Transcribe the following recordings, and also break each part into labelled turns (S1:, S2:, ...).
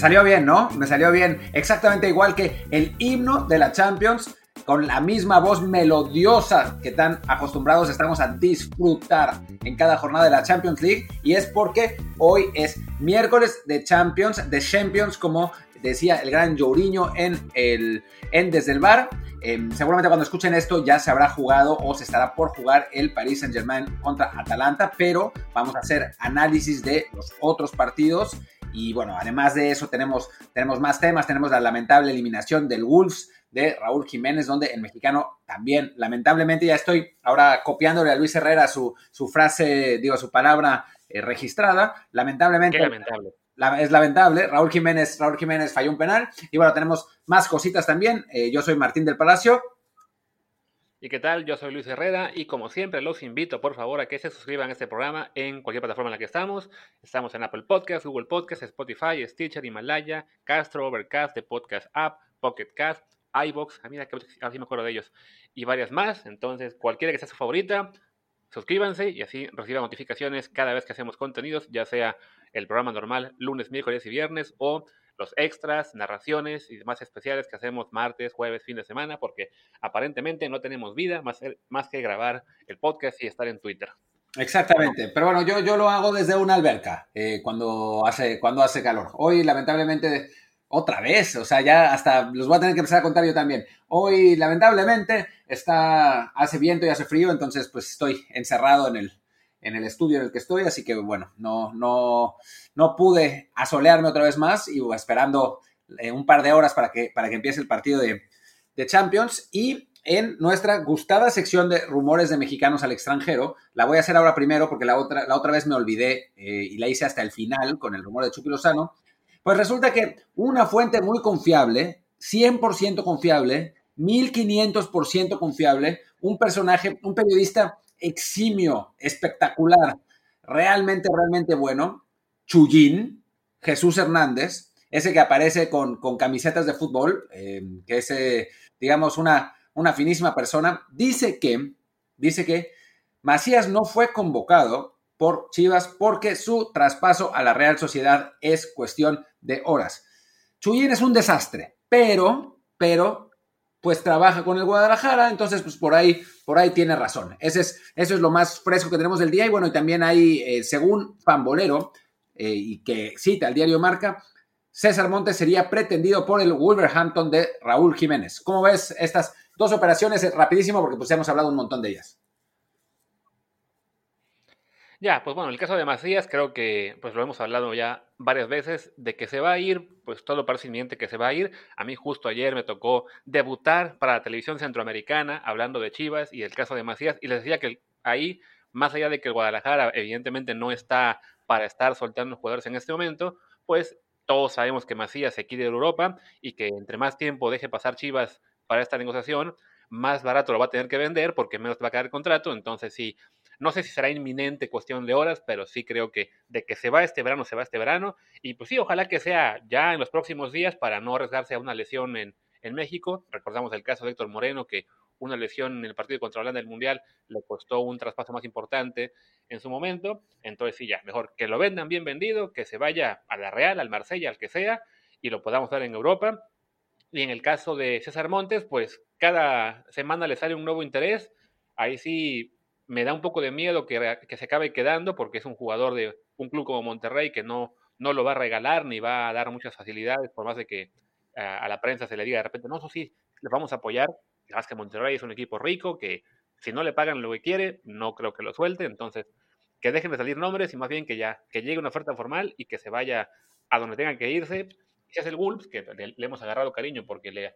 S1: salió bien, ¿no? Me salió bien. Exactamente igual que el himno de la Champions, con la misma voz melodiosa que tan acostumbrados estamos a disfrutar en cada jornada de la Champions League. Y es porque hoy es miércoles de Champions, de Champions, como decía el gran Jourinho en, el, en Desde el Bar. Em, seguramente cuando escuchen esto ya se habrá jugado o se estará por jugar el Paris Saint Germain contra Atalanta, pero vamos a hacer análisis de los otros partidos. Y bueno, además de eso tenemos, tenemos más temas, tenemos la lamentable eliminación del Wolves de Raúl Jiménez, donde el mexicano también, lamentablemente, ya estoy ahora copiándole a Luis Herrera su, su frase, digo, su palabra eh, registrada. Lamentablemente.
S2: lamentable
S1: es lamentable. Raúl Jiménez, Raúl Jiménez falló un penal. Y bueno, tenemos más cositas también. Eh, yo soy Martín del Palacio.
S2: ¿Y qué tal? Yo soy Luis Herrera y como siempre los invito por favor a que se suscriban a este programa en cualquier plataforma en la que estamos. Estamos en Apple Podcasts, Google Podcasts, Spotify, Stitcher, Himalaya, Castro, Overcast, The Podcast App, Pocket Cast, iBox, a mí así me acuerdo de ellos, y varias más. Entonces, cualquiera que sea su favorita, suscríbanse y así reciban notificaciones cada vez que hacemos contenidos, ya sea el programa normal lunes, miércoles y viernes o los extras, narraciones y demás especiales que hacemos martes, jueves, fin de semana, porque aparentemente no tenemos vida más, más que grabar el podcast y estar en Twitter.
S1: Exactamente, pero bueno, yo, yo lo hago desde una alberca eh, cuando, hace, cuando hace calor. Hoy, lamentablemente, otra vez, o sea, ya hasta los voy a tener que empezar a contar yo también. Hoy, lamentablemente, está, hace viento y hace frío, entonces pues estoy encerrado en el, en el estudio en el que estoy, así que bueno, no, no, no pude asolearme otra vez más y esperando eh, un par de horas para que, para que empiece el partido de, Champions y en nuestra gustada sección de rumores de mexicanos al extranjero. La voy a hacer ahora primero porque la otra, la otra vez me olvidé eh, y la hice hasta el final con el rumor de Chucky Lozano. Pues resulta que una fuente muy confiable, 100% confiable, 1500% confiable, un personaje, un periodista eximio, espectacular, realmente, realmente bueno, Chuyín, Jesús Hernández, ese que aparece con, camisetas de fútbol, eh, que es, eh, digamos, una, una finísima persona, dice que, dice que Macías no fue convocado por Chivas porque su traspaso a la Real Sociedad es cuestión de horas. Chuyín es un desastre, pero, pero pues trabaja con el Guadalajara, entonces pues por ahí, por ahí tiene razón. Ese es, eso es lo más fresco que tenemos del día y bueno, y también hay, eh, según Pambolero, eh, y que cita el diario Marca, César Montes sería pretendido por el Wolverhampton de Raúl Jiménez. ¿Cómo ves estas dos operaciones? Rapidísimo porque pues hemos hablado un montón de ellas.
S2: Ya, pues bueno, el caso de Macías creo que pues lo hemos hablado ya varias veces de que se va a ir, pues todo parece inminente que se va a ir. A mí justo ayer me tocó debutar para la televisión centroamericana hablando de Chivas y el caso de Macías y les decía que ahí, más allá de que el Guadalajara evidentemente no está para estar soltando jugadores en este momento, pues todos sabemos que Macías se quiere Europa y que entre más tiempo deje pasar Chivas para esta negociación, más barato lo va a tener que vender porque menos te va a quedar el contrato. Entonces, sí, no sé si será inminente cuestión de horas, pero sí creo que de que se va este verano, se va este verano. Y pues sí, ojalá que sea ya en los próximos días para no arriesgarse a una lesión en, en México. Recordamos el caso de Héctor Moreno, que una lesión en el partido contra Holanda del Mundial le costó un traspaso más importante en su momento. Entonces sí, ya, mejor que lo vendan bien vendido, que se vaya a la Real, al Marsella, al que sea, y lo podamos ver en Europa. Y en el caso de César Montes, pues cada semana le sale un nuevo interés. Ahí sí me da un poco de miedo que, se acabe quedando porque es un jugador de un club como Monterrey que no, no lo va a regalar ni va a dar muchas facilidades, por más de que a, la prensa se le diga de repente, no, eso sí, le vamos a apoyar. Además que Monterrey es un equipo rico que si no le pagan lo que quiere, no creo que lo suelte. Entonces, que dejen de salir nombres y más bien que ya, que llegue una oferta formal y que se vaya a donde tengan que irse. Es el Wolves, que le hemos agarrado cariño porque le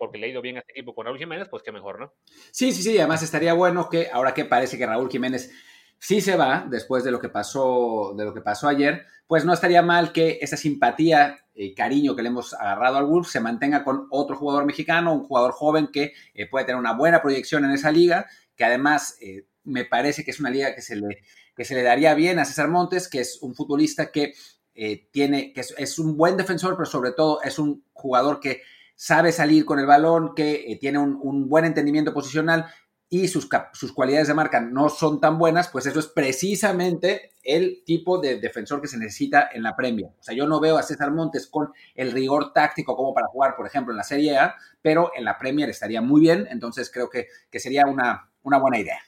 S2: porque le ha ido bien a este equipo con Raúl Jiménez, pues qué mejor, ¿no?
S1: Sí, sí, sí, además estaría bueno que ahora que parece que Raúl Jiménez sí se va después de lo que pasó, de lo que pasó ayer, pues no estaría mal que esa simpatía y cariño que le hemos agarrado al Wolves se mantenga con otro jugador mexicano, un jugador joven que eh, puede tener una buena proyección en esa liga, que además eh, me parece que es una liga que se le, que se le daría bien a César Montes, que es un futbolista que eh, tiene, que es, un buen defensor, pero sobre todo es un jugador que sabe salir con el balón, que eh, tiene un, buen entendimiento posicional, y sus, sus cualidades de marca no son tan buenas, pues eso es precisamente el tipo de defensor que se necesita en la Premier. O sea, yo no veo a César Montes con el rigor táctico como para jugar, por ejemplo, en la Serie A, pero en la Premier estaría muy bien, entonces creo que, que sería una, una buena idea.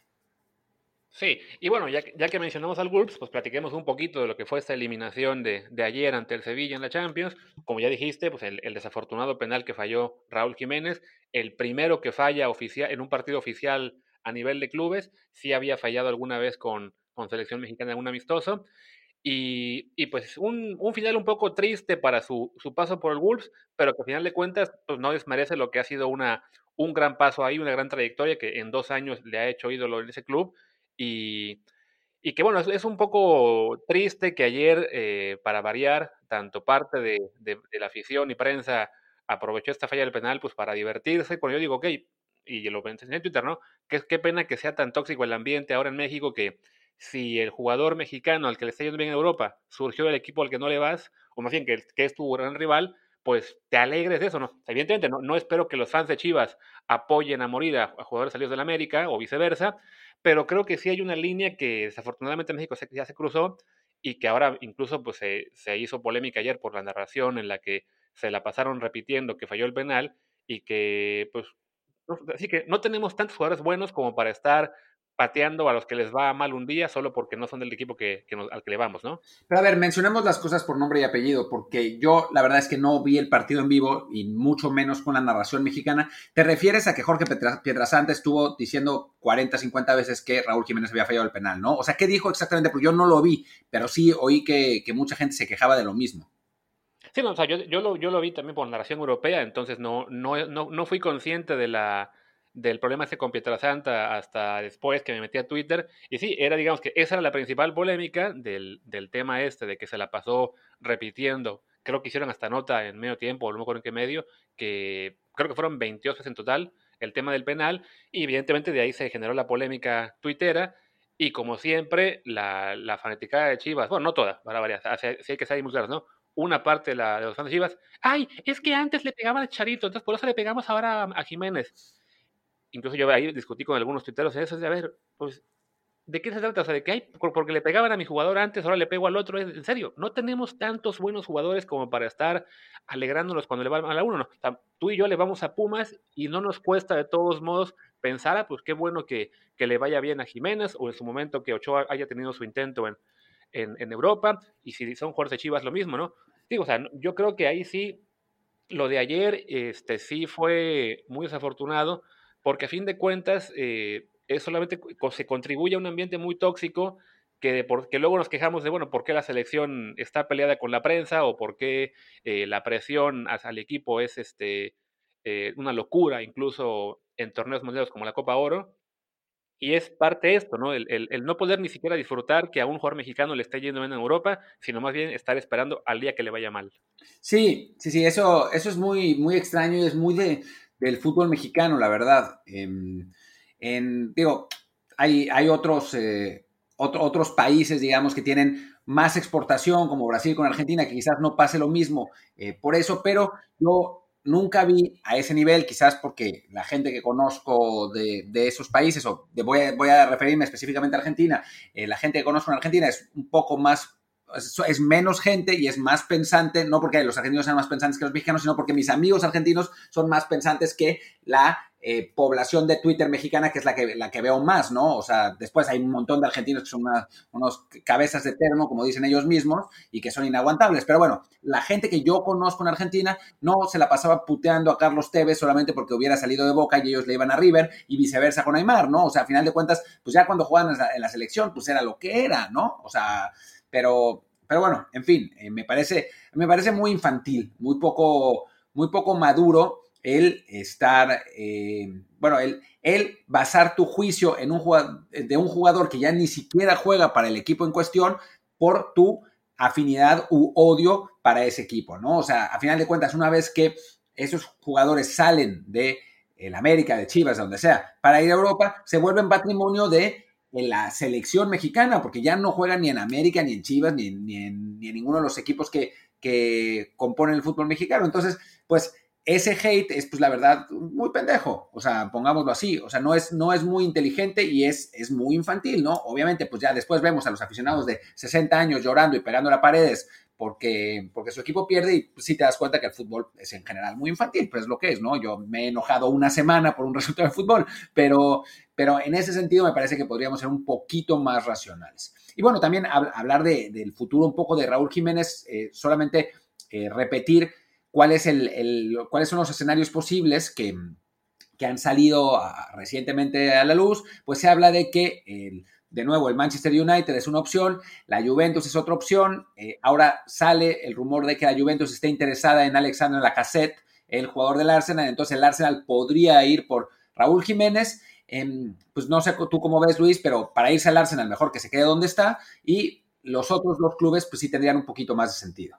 S2: Sí, y bueno, ya, ya que mencionamos al Wolves, pues platiquemos un poquito de lo que fue esta eliminación de, de ayer ante el Sevilla en la Champions. Como ya dijiste, pues el, el, desafortunado penal que falló Raúl Jiménez, el primero que falla oficial, en un partido oficial a nivel de clubes, sí había fallado alguna vez con, con selección mexicana en un amistoso. Y, y pues un, un, final un poco triste para su, su, paso por el Wolves, pero que al final de cuentas pues no desmerece lo que ha sido una, un gran paso ahí, una gran trayectoria que en dos años le ha hecho ídolo en ese club y, y que bueno, es, un poco triste que ayer, eh, para variar, tanto parte de, de, de, la afición y prensa aprovechó esta falla del penal pues para divertirse. Cuando yo digo, ok, y lo pensé en Twitter, ¿no? Que qué pena que sea tan tóxico el ambiente ahora en México que si el jugador mexicano al que le está yendo bien en Europa surgió del equipo al que no le vas, o más bien que es tu gran rival, pues te alegres de eso, ¿no? Evidentemente, no, espero que los fans de Chivas apoyen a morir a, a jugadores salidos del América o viceversa, pero creo que sí hay una línea que desafortunadamente México se, ya se cruzó y que ahora incluso pues se, se, hizo polémica ayer por la narración en la que se la pasaron repitiendo que falló el penal y que pues así que no tenemos tantos jugadores buenos como para estar pateando a los que les va mal un día solo porque no son del equipo que, que nos, al que le vamos, ¿no?
S1: Pero a ver, mencionemos las cosas por nombre y apellido, porque yo la verdad es que no vi el partido en vivo y mucho menos con la narración mexicana. ¿Te refieres a que Jorge Pietrasanta estuvo diciendo 40, 50 veces que Raúl Jiménez había fallado el penal, ¿no? O sea, ¿qué dijo exactamente? Porque yo no lo vi, pero sí oí que, que mucha gente se quejaba de lo mismo.
S2: Sí, no, o sea, yo, yo, lo, yo lo vi también por narración europea, entonces no, no, no, no fui consciente de la del problema ese con Pietrasanta hasta después que me metí a Twitter. Y sí, era, digamos que esa era la principal polémica del, del tema este, de que se la pasó repitiendo. Creo que hicieron hasta nota en medio tiempo, o no me acuerdo en qué medio, que creo que fueron 22 veces en total el tema del penal. Y evidentemente de ahí se generó la polémica tuitera. Y como siempre, la, la fanaticada de Chivas, bueno, no toda, para varias, sí hay que ser muy claros, ¿no? Una parte de, la, de los fans de Chivas, ay, es que antes le pegaban a Charito, entonces por eso le pegamos ahora a, a Jiménez incluso yo ahí discutí con algunos tuiteros eso, de a ver, pues, ¿de qué se trata? O sea, de que hay, porque le pegaban a mi jugador antes, ahora le pego al otro, en serio, no tenemos tantos buenos jugadores como para estar alegrándonos cuando le va a la uno, no. Tú y yo le vamos a Pumas y no nos cuesta de todos modos pensar, ah, pues qué bueno que, que le vaya bien a Jiménez, o en su momento que Ochoa haya tenido su intento en, en, en Europa, y si son de Chivas, lo mismo, ¿no? Digo, o sea, yo creo que ahí sí, lo de ayer, este, sí fue muy desafortunado, porque a fin de cuentas eh, es solamente se contribuye a un ambiente muy tóxico que, de por, que luego nos quejamos de, bueno, por qué la selección está peleada con la prensa o por qué eh, la presión al equipo es este, eh, una locura, incluso en torneos mundiales como la Copa Oro. Y es parte de esto, ¿no? El, el, el, no poder ni siquiera disfrutar que a un jugador mexicano le esté yendo bien en Europa, sino más bien estar esperando al día que le vaya mal.
S1: Sí, sí, sí, eso, eso es muy, muy extraño y es muy de, del fútbol mexicano, la verdad. En, en, digo, hay, hay otros, eh, otro, otros países, digamos, que tienen más exportación, como Brasil con Argentina, que quizás no pase lo mismo eh, por eso, pero yo nunca vi a ese nivel, quizás porque la gente que conozco de, esos países, o voy, a, voy, a, referirme específicamente a Argentina, eh, la gente que conozco en Argentina es un poco más es menos gente y es más pensante, no porque los argentinos sean más pensantes que los mexicanos, sino porque mis amigos argentinos son más pensantes que la eh, población de Twitter mexicana, que es la que, la que veo más, ¿no? O sea, después hay un montón de argentinos que son una, unos cabezas de terno, como dicen ellos mismos, y que son inaguantables. Pero bueno, la gente que yo conozco en Argentina no se la pasaba puteando a Carlos Tevez solamente porque hubiera salido de Boca y ellos le iban a River, y viceversa con Aymar, ¿no? O sea, a final de cuentas, pues ya cuando jugaban en la, en la selección, pues era lo que era, ¿no? O sea, pero, pero bueno, en fin, eh, me, parece, me parece muy infantil, muy poco, muy poco maduro el estar, eh, bueno, el, el, basar tu juicio en un jugador, de un jugador que ya ni siquiera juega para el equipo en cuestión por tu afinidad u odio para ese equipo, ¿no? O sea, a final de cuentas, una vez que esos jugadores salen de el América, de Chivas, de donde sea, para ir a Europa, se vuelven patrimonio de en la selección mexicana, porque ya no juegan ni en América, ni en Chivas, ni en, ni en, ni en ninguno de los equipos que, que, componen el fútbol mexicano. Entonces, pues ese hate es, pues la verdad, muy pendejo, o sea, pongámoslo así, o sea, no es, no es muy inteligente y es, es muy infantil, ¿no? Obviamente, pues ya después vemos a los aficionados de 60 años llorando y pegando a paredes porque, porque su equipo pierde y pues, sí te das cuenta que el fútbol es en general muy infantil, pues es lo que es, ¿no? Yo me he enojado una semana por un resultado de fútbol, pero, pero en ese sentido me parece que podríamos ser un poquito más racionales. Y bueno, también hablar de, del futuro un poco de Raúl Jiménez, eh, solamente eh, repetir el, cuáles son los escenarios posibles que, que han salido recientemente a la luz, pues se habla de que de nuevo, el Manchester United es una opción, la Juventus es otra opción. Eh, ahora sale el rumor de que la Juventus está interesada en Alexander Lacazette, el jugador del Arsenal. Entonces el Arsenal podría ir por Raúl Jiménez. Em, pues no sé tú cómo ves, Luis, pero para irse al Arsenal mejor que se quede donde está. Y los otros dos clubes, pues sí tendrían un poquito más de sentido.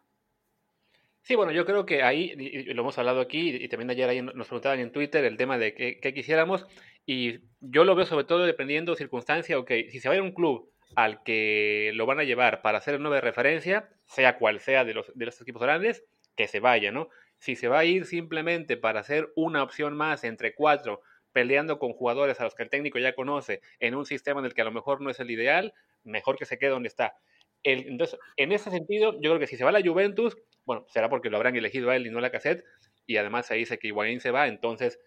S2: Sí, bueno, yo creo que ahí, y lo hemos hablado aquí, y también ayer nos preguntaban en Twitter el tema de qué, quisiéramos, y yo lo veo sobre todo dependiendo de circunstancia, ok, si se va a ir a un club al que lo van a llevar para hacer nueva referencia, sea cual sea de los, de los equipos grandes, que se vaya, ¿no? Si se va a ir simplemente para hacer una opción más entre cuatro, peleando con jugadores a los que el técnico ya conoce, en un sistema en el que a lo mejor no es el ideal, mejor que se quede donde está. entonces, en ese sentido, yo creo que si se va a la Juventus, bueno, será porque lo habrán elegido a él y no a la cassette, y además se dice que Higuaín se va, entonces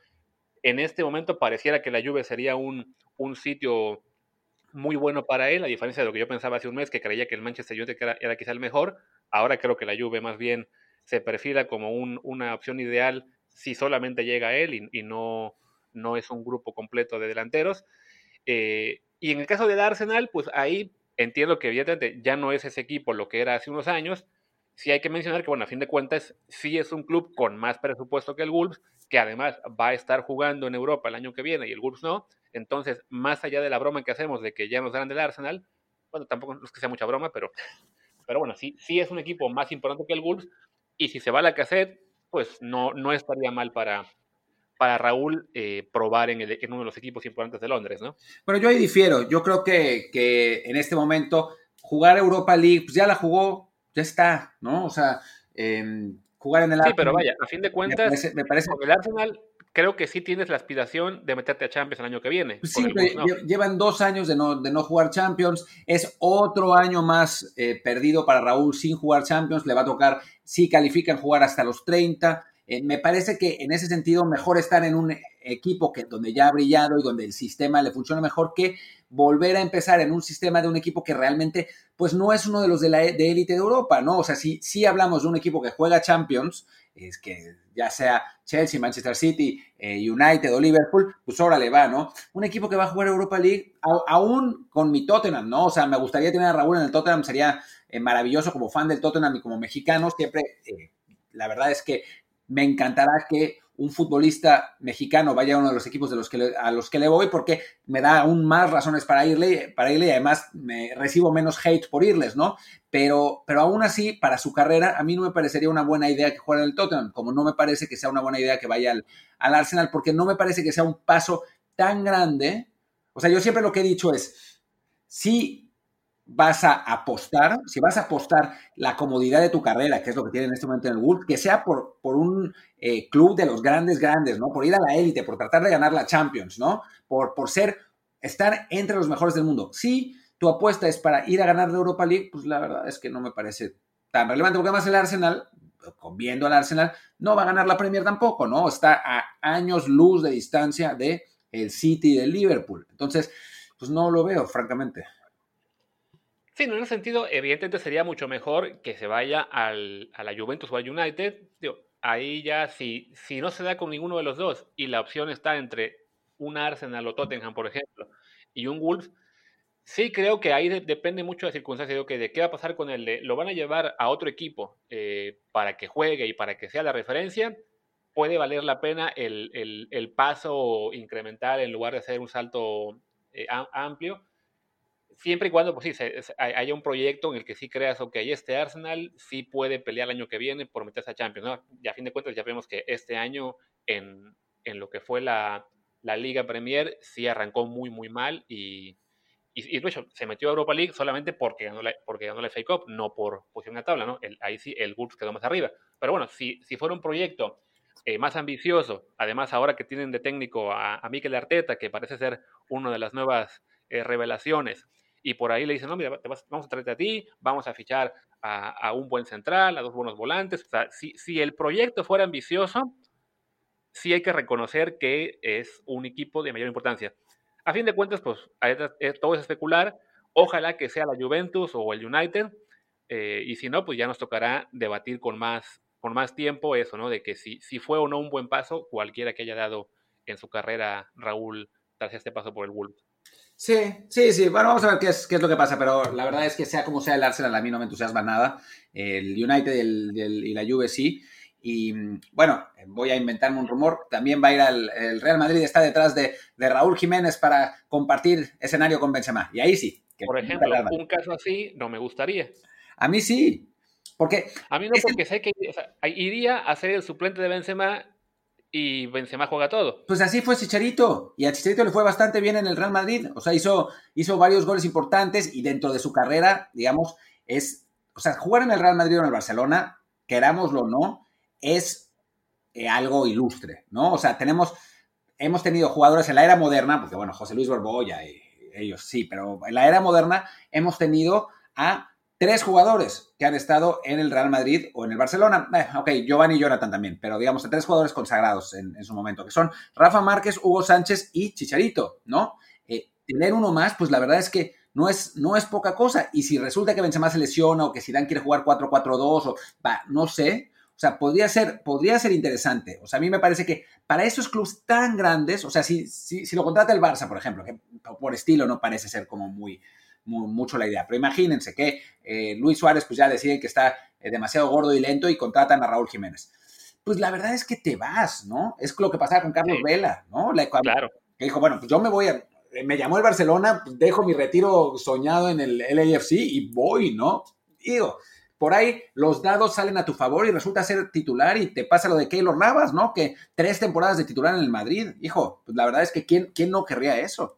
S2: en este momento pareciera que la Juve sería un, un sitio muy bueno para él, a diferencia de lo que yo pensaba hace un mes, que creía que el Manchester United era, quizá el mejor, ahora creo que la Juve más bien se perfila como un, una opción ideal si solamente llega él y, no, no es un grupo completo de delanteros. Eh, y en el caso del Arsenal, pues ahí entiendo que evidentemente ya no es ese equipo lo que era hace unos años, sí hay que mencionar que, bueno, a fin de cuentas, sí es un club con más presupuesto que el Wolves, que además va a estar jugando en Europa el año que viene y el Wolves no. Entonces, más allá de la broma que hacemos de que ya nos dan del Arsenal, bueno, tampoco es que sea mucha broma, pero, pero bueno, sí, sí es un equipo más importante que el Wolves. Y si se va a la cassette, pues no, no estaría mal para, para Raúl eh, probar en, en, uno de los equipos importantes de Londres, ¿no?
S1: Bueno, yo ahí difiero. Yo creo que, que en este momento jugar Europa League, pues ya la jugó, ya está, ¿no? O sea, em, jugar en el
S2: Arsenal. Sí, pero vaya, a fin de cuentas, me parece, con el Arsenal creo que sí tienes la aspiración de meterte a Champions el año que viene.
S1: Sí, llevan dos años de no, de no jugar Champions. Es otro año más eh, perdido para Raúl sin jugar Champions. Le va a tocar, si califican, jugar hasta los 30. Eh, me parece que en ese sentido mejor estar en un equipo que, donde ya ha brillado y donde el sistema le funciona mejor que volver a empezar en un sistema de un equipo que realmente pues no es uno de los de la de élite de Europa, ¿no? O sea, si, si hablamos de un equipo que juega Champions, es que ya sea Chelsea, Manchester City, eh, United o Liverpool, pues ahora le va, ¿no? Un equipo que va a jugar Europa League, aún con mi Tottenham, ¿no? O sea, me gustaría tener a Raúl en el Tottenham, sería eh, maravilloso como fan del Tottenham y como mexicano, siempre, la verdad es que me encantará que un futbolista mexicano vaya a uno de los equipos de los que a los que le voy porque me da aún más razones para irle, para irle y además me recibo menos hate por irles, ¿no? Pero, pero aún así, para su carrera, a mí no me parecería una buena idea que juegue en el Tottenham, como no me parece que sea una buena idea que vaya al, al Arsenal, porque no me parece que sea un paso tan grande. O sea, yo siempre lo que he dicho es, si vas a apostar, si vas a apostar la comodidad de tu carrera, que es lo que tiene en este momento en el Wolves, que sea por, por un eh, club de los grandes, grandes, ¿no? Por ir a la élite, por tratar de ganar la Champions, ¿no? Por, por ser, estar entre los mejores del mundo. Si tu apuesta es para ir a ganar la Europa League, pues la verdad es que no me parece tan relevante, porque además el Arsenal, viendo al Arsenal, no va a ganar la Premier tampoco, ¿no? Está a años luz de distancia de el City y del Liverpool. Entonces, pues no lo veo, francamente.
S2: Sí, en ese sentido, evidentemente sería mucho mejor que se vaya al, a la Juventus o al United. Digo, ahí ya, si, si no se da con ninguno de los dos y la opción está entre un Arsenal o Tottenham, por ejemplo, y un Wolves, sí creo que ahí depende mucho de las circunstancias. de qué va a pasar con de, lo van a llevar a otro equipo eh, para que juegue y para que sea la referencia. Puede valer la pena el, el, el paso incremental en lugar de hacer un salto eh, amplio siempre y cuando, pues sí, se, haya un proyecto en el que sí creas, ok, este Arsenal sí puede pelear el año que viene por meterse a Champions, ¿no? Y a fin de cuentas ya vemos que este año en, en lo que fue la, la, Liga Premier sí arrancó muy, muy mal y, y, de hecho se metió a Europa League solamente porque ganó la, porque ganó FA Cup, no por posición en la tabla, ¿no? El, ahí sí el Wolves quedó más arriba. Pero bueno, si, si fuera un proyecto eh, más ambicioso. Además, ahora que tienen de técnico a, a Mikel Arteta, que parece ser una de las nuevas eh, revelaciones, y por ahí le dicen, no, mira, vamos a traerte a ti, vamos a fichar a, un buen central, a dos buenos volantes. O sea, si, si el proyecto fuera ambicioso, sí hay que reconocer que es un equipo de mayor importancia. A fin de cuentas, pues todo es especular. Ojalá que sea la Juventus o el United. Eh, y si no, pues ya nos tocará debatir con más, con más tiempo eso, ¿no? De que si, si fue o no un buen paso, cualquiera que haya dado en su carrera Raúl tras este paso por el Wolves.
S1: Sí, sí, sí. Bueno, vamos a ver qué es, qué es lo que pasa, pero la verdad es que sea como sea el Arsenal, a mí no me entusiasma nada. El United y, la Juve sí. Y bueno, voy a inventarme un rumor. También va a ir al el Real Madrid, está detrás de, Raúl Jiménez para compartir escenario con Benzema. Y ahí sí.
S2: Por ejemplo, un caso así no me gustaría.
S1: A mí sí. Porque.
S2: A mí no, porque sé que iría a ser el suplente de Benzema y Benzema juega todo.
S1: Pues así fue Chicharito, y a Chicharito le fue bastante bien en el Real Madrid, o sea, hizo, hizo varios goles importantes y dentro de su carrera, digamos, es, o sea, jugar en el Real Madrid o en el Barcelona, querámoslo o no, es eh, algo ilustre, ¿no? O sea, tenemos, hemos tenido jugadores en la era moderna, porque bueno, José Luis Borbolla y ellos sí, pero en la era moderna hemos tenido a tres jugadores que han estado en el Real Madrid o en el Barcelona. Eh, ok, Giovanni y Jonathan también, pero digamos, tres jugadores consagrados en, su momento, que son Rafa Márquez, Hugo Sánchez y Chicharito, ¿no? Eh, tener uno más, pues la verdad es que no es, no es poca cosa. Y si resulta que Benzema se lesiona o que Zidane quiere jugar 4-4-2 o, no sé, o sea, podría ser, podría ser interesante. O sea, a mí me parece que para esos clubes tan grandes, o sea, si, si, si lo contrata el Barça, por ejemplo, que por estilo no parece ser como muy, mucho la idea. Pero imagínense que eh, Luis Suárez pues ya decide que está eh, demasiado gordo y lento y contratan a Raúl Jiménez. Pues la verdad es que te vas, ¿no? Es lo que pasaba con Carlos Vela, ¿no?
S2: claro.
S1: Que dijo, bueno, pues yo me voy a, me llamó el Barcelona, pues dejo mi retiro soñado en el LAFC y voy, ¿no? Digo, por ahí los dados salen a tu favor y resulta ser titular y te pasa lo de Keylor Navas, ¿no? Que tres temporadas de titular en el Madrid. Hijo, pues la verdad es que ¿quién, quién no querría eso?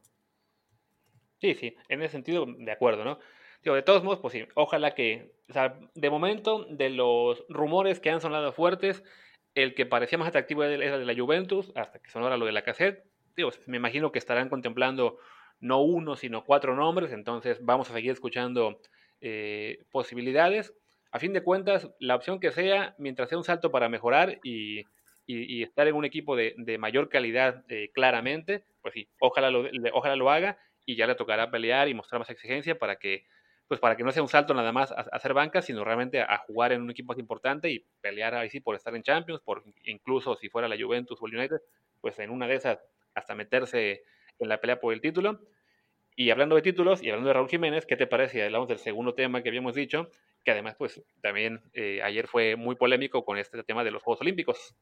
S2: Sí, sí, en ese sentido, de acuerdo, ¿no? Digo, de todos modos, pues sí, ojalá que, o sea, de momento, de los rumores que han sonado fuertes, el que parecía más atractivo era el de la Juventus, hasta que sonara lo de la cassette. Digo, me imagino que estarán contemplando no uno, sino cuatro nombres, entonces vamos a seguir escuchando eh, posibilidades. A fin de cuentas, la opción que sea, mientras sea un salto para mejorar y, y, estar en un equipo de, de mayor calidad eh, claramente, pues sí, ojalá lo, ojalá lo haga y ya le tocará pelear y mostrar más exigencia para que, pues para que no sea un salto nada más a, hacer banca, sino realmente a, jugar en un equipo más importante y pelear ahí sí por estar en Champions, por incluso si fuera la Juventus o el United, pues en una de esas hasta meterse en la pelea por el título. Y hablando de títulos y hablando de Raúl Jiménez, ¿qué te parece? Hablamos del segundo tema que habíamos dicho, que además pues también eh, ayer fue muy polémico con este tema de los Juegos Olímpicos.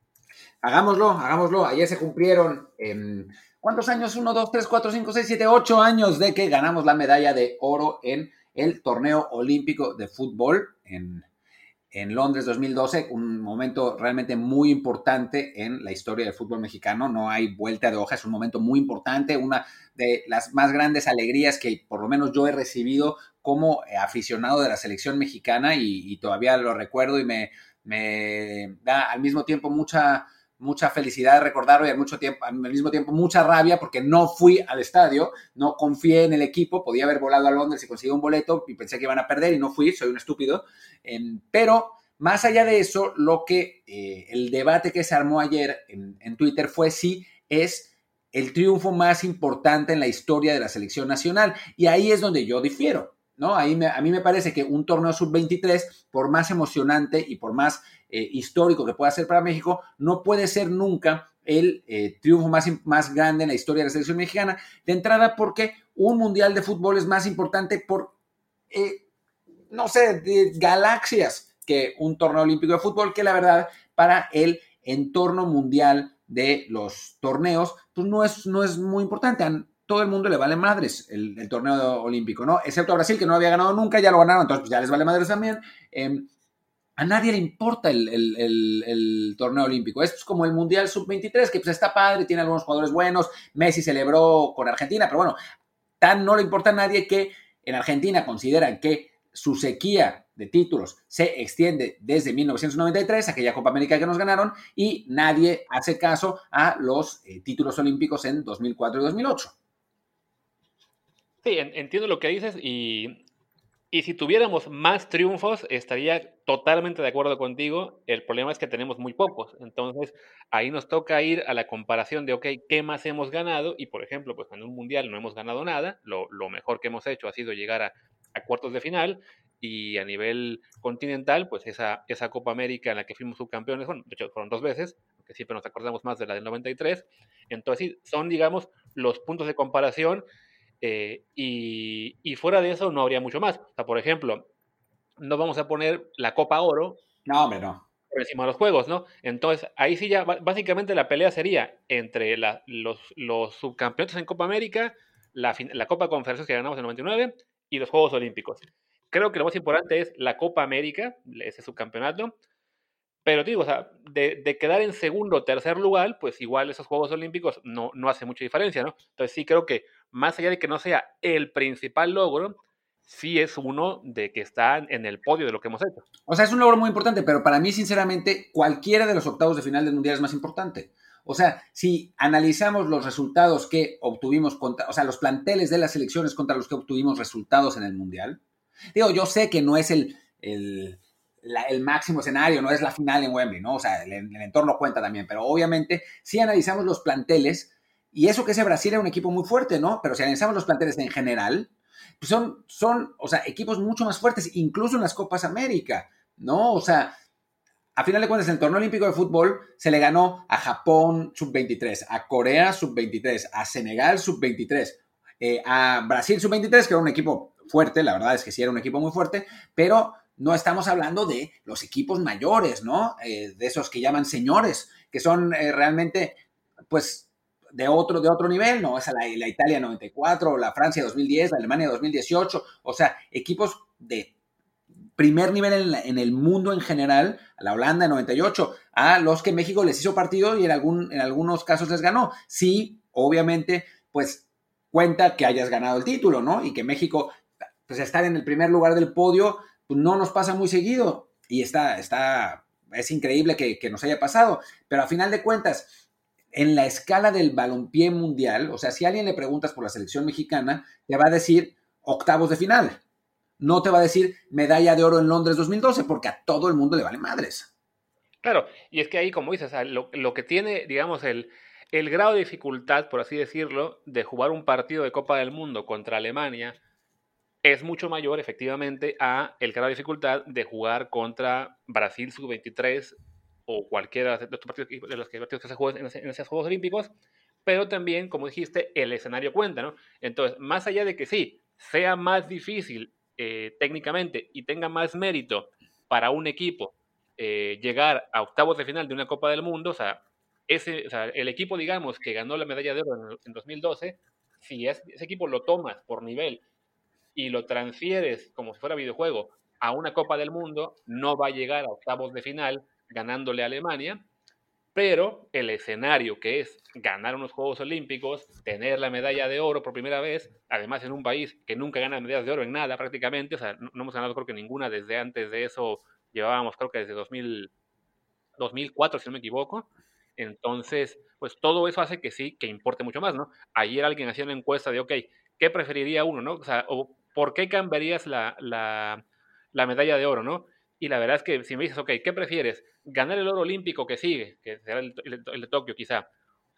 S1: Hagámoslo, hagámoslo. Ayer se cumplieron eh, ¿Cuántos años? Uno, dos, tres, cuatro, cinco, seis, siete, ocho años de que ganamos la medalla de oro en el torneo olímpico de fútbol en, en Londres 2012, un momento realmente muy importante en la historia del fútbol mexicano, no hay vuelta de hoja, es un momento muy importante, una de las más grandes alegrías que por lo menos yo he recibido como aficionado de la selección mexicana y, todavía lo recuerdo y me, me da al mismo tiempo mucha mucha felicidad de recordarlo y al, mucho tiempo, al mismo tiempo mucha rabia porque no fui al estadio, no confié en el equipo, podía haber volado a Londres y conseguido un boleto y pensé que iban a perder y no fui, soy un estúpido. Em, pero más allá de eso, lo que eh, el debate que se armó ayer en, en Twitter fue si es el triunfo más importante en la historia de la selección nacional. Y ahí es donde yo difiero. ¿No? Ahí a mí me parece que un torneo sub-23, por más emocionante y por más eh, histórico que pueda ser para México, no puede ser nunca el eh, triunfo más, más grande en la historia de la selección mexicana. De entrada, porque un mundial de fútbol es más importante por, eh, no sé, galaxias que un torneo olímpico de fútbol, que la verdad, para el entorno mundial de los torneos, pues no es, no es muy importante todo el mundo le vale madres el, torneo olímpico, ¿no? Excepto a Brasil, que no había ganado nunca, ya lo ganaron, entonces pues ya les vale madres también. Em, a nadie le importa el, torneo olímpico. Es como el Mundial Sub-23, que pues está padre, tiene algunos jugadores buenos. Messi celebró con Argentina, pero bueno, tan no le importa a nadie que en Argentina consideran que su sequía de títulos se extiende desde 1993, aquella Copa América que nos ganaron, y nadie hace caso a los eh, títulos olímpicos en 2004 y 2008.
S2: Sí, entiendo lo que dices y, y si tuviéramos más triunfos estaría totalmente de acuerdo contigo. El problema es que tenemos muy pocos. Entonces ahí nos toca ir a la comparación de, ok, ¿qué más hemos ganado? Y por ejemplo, pues en un mundial no hemos ganado nada. Lo, lo mejor que hemos hecho ha sido llegar a, a cuartos de final y a nivel continental, pues esa, esa Copa América en la que fuimos subcampeones, bueno, de hecho fueron dos veces, que siempre nos acordamos más de la del 93, entonces sí, son, digamos, los puntos de comparación eh, y, y, fuera de eso no habría mucho más. O sea, por ejemplo, no vamos a poner la Copa Oro.
S1: No, hombre, no.
S2: Por encima de los juegos, ¿no? Entonces, ahí sí ya, básicamente la pelea sería entre la, los, los subcampeones en Copa América, la, la Copa de Conferencias que ganamos en el 99 y los Juegos Olímpicos. Creo que lo más importante es la Copa América, ese subcampeonato. Pero digo, o sea, de, quedar en segundo o tercer lugar, pues igual esos Juegos Olímpicos no, no hace mucha diferencia, ¿no? Entonces sí creo que más allá de que no sea el principal logro, sí es uno de que está en el podio de lo que hemos hecho.
S1: O sea, es un logro muy importante, pero para mí, sinceramente, cualquiera de los octavos de final del Mundial es más importante. O sea, si analizamos los resultados que obtuvimos contra, o sea, los planteles de las selecciones contra los que obtuvimos resultados en el Mundial, digo, yo sé que no es el, el, máximo escenario, no es la final en Wembley, ¿no? O sea, el, el, entorno cuenta también, pero obviamente si analizamos los planteles, y eso que ese Brasil era un equipo muy fuerte, ¿no? Pero si analizamos los planteles en general, pues son, son, o sea, equipos mucho más fuertes, incluso en las Copas América, ¿no? O sea, a final de cuentas, en el torneo olímpico de fútbol se le ganó a Japón sub-23, a Corea sub-23, a Senegal sub-23, eh, a Brasil sub-23, que era un equipo fuerte, la verdad es que sí era un equipo muy fuerte, pero no estamos hablando de los equipos mayores, ¿no? Eh, de esos que llaman señores, que son eh, realmente, pues, de otro, de otro nivel, ¿no? Es la, la Italia 94, la Francia 2010, la Alemania 2018, o sea, equipos de primer nivel en, el mundo en general, la Holanda 98, a los que México les hizo partido y en, algún, en algunos casos les ganó. Sí, obviamente, pues cuenta que hayas ganado el título, ¿no? Y que México, pues estar en el primer lugar del podio, pues no nos pasa muy seguido. Y está, está, es increíble que nos haya pasado. Pero a final de cuentas, en la escala del balompié mundial, o sea, si a alguien le preguntas por la selección mexicana, te va a decir octavos de final no te va a decir medalla de oro en Londres 2012, porque a todo el mundo le vale madres.
S2: Claro, y es que ahí, como dices, lo, lo que tiene, digamos, el, el grado de dificultad, por así decirlo, de jugar un partido de Copa del Mundo contra Alemania es mucho mayor, efectivamente, a el grado de dificultad de jugar contra Brasil sub-23 o cualquiera de estos partidos, de los partidos que se juegan en, esos Juegos Olímpicos, pero también, como dijiste, el escenario cuenta, ¿no? Entonces, más allá de que sí, sea más difícil eh, técnicamente y tenga más mérito para un equipo eh, llegar a octavos de final de una Copa del Mundo, o sea, ese, el equipo, digamos, que ganó la medalla de oro en, 2012, si ese equipo lo tomas por nivel y lo transfieres como si fuera videojuego a una Copa del Mundo, no va a llegar a octavos de final ganándole a Alemania, pero el escenario que es ganar unos Juegos Olímpicos, tener la medalla de oro por primera vez, además en un país que nunca gana medallas de oro en nada prácticamente, o sea, no, hemos ganado creo que ninguna desde antes de eso, llevábamos creo que desde 2000, 2004 si no me equivoco, entonces, pues todo eso hace que sí, que importe mucho más, ¿no? Ayer alguien hacía una encuesta de, ok, ¿qué preferiría uno, no? O sea, ¿por qué cambiarías la, la medalla de oro, no? Y la verdad es que si me dices, ok, ¿qué prefieres? ¿Ganar el oro olímpico que sigue, que será el, de Tokio quizá,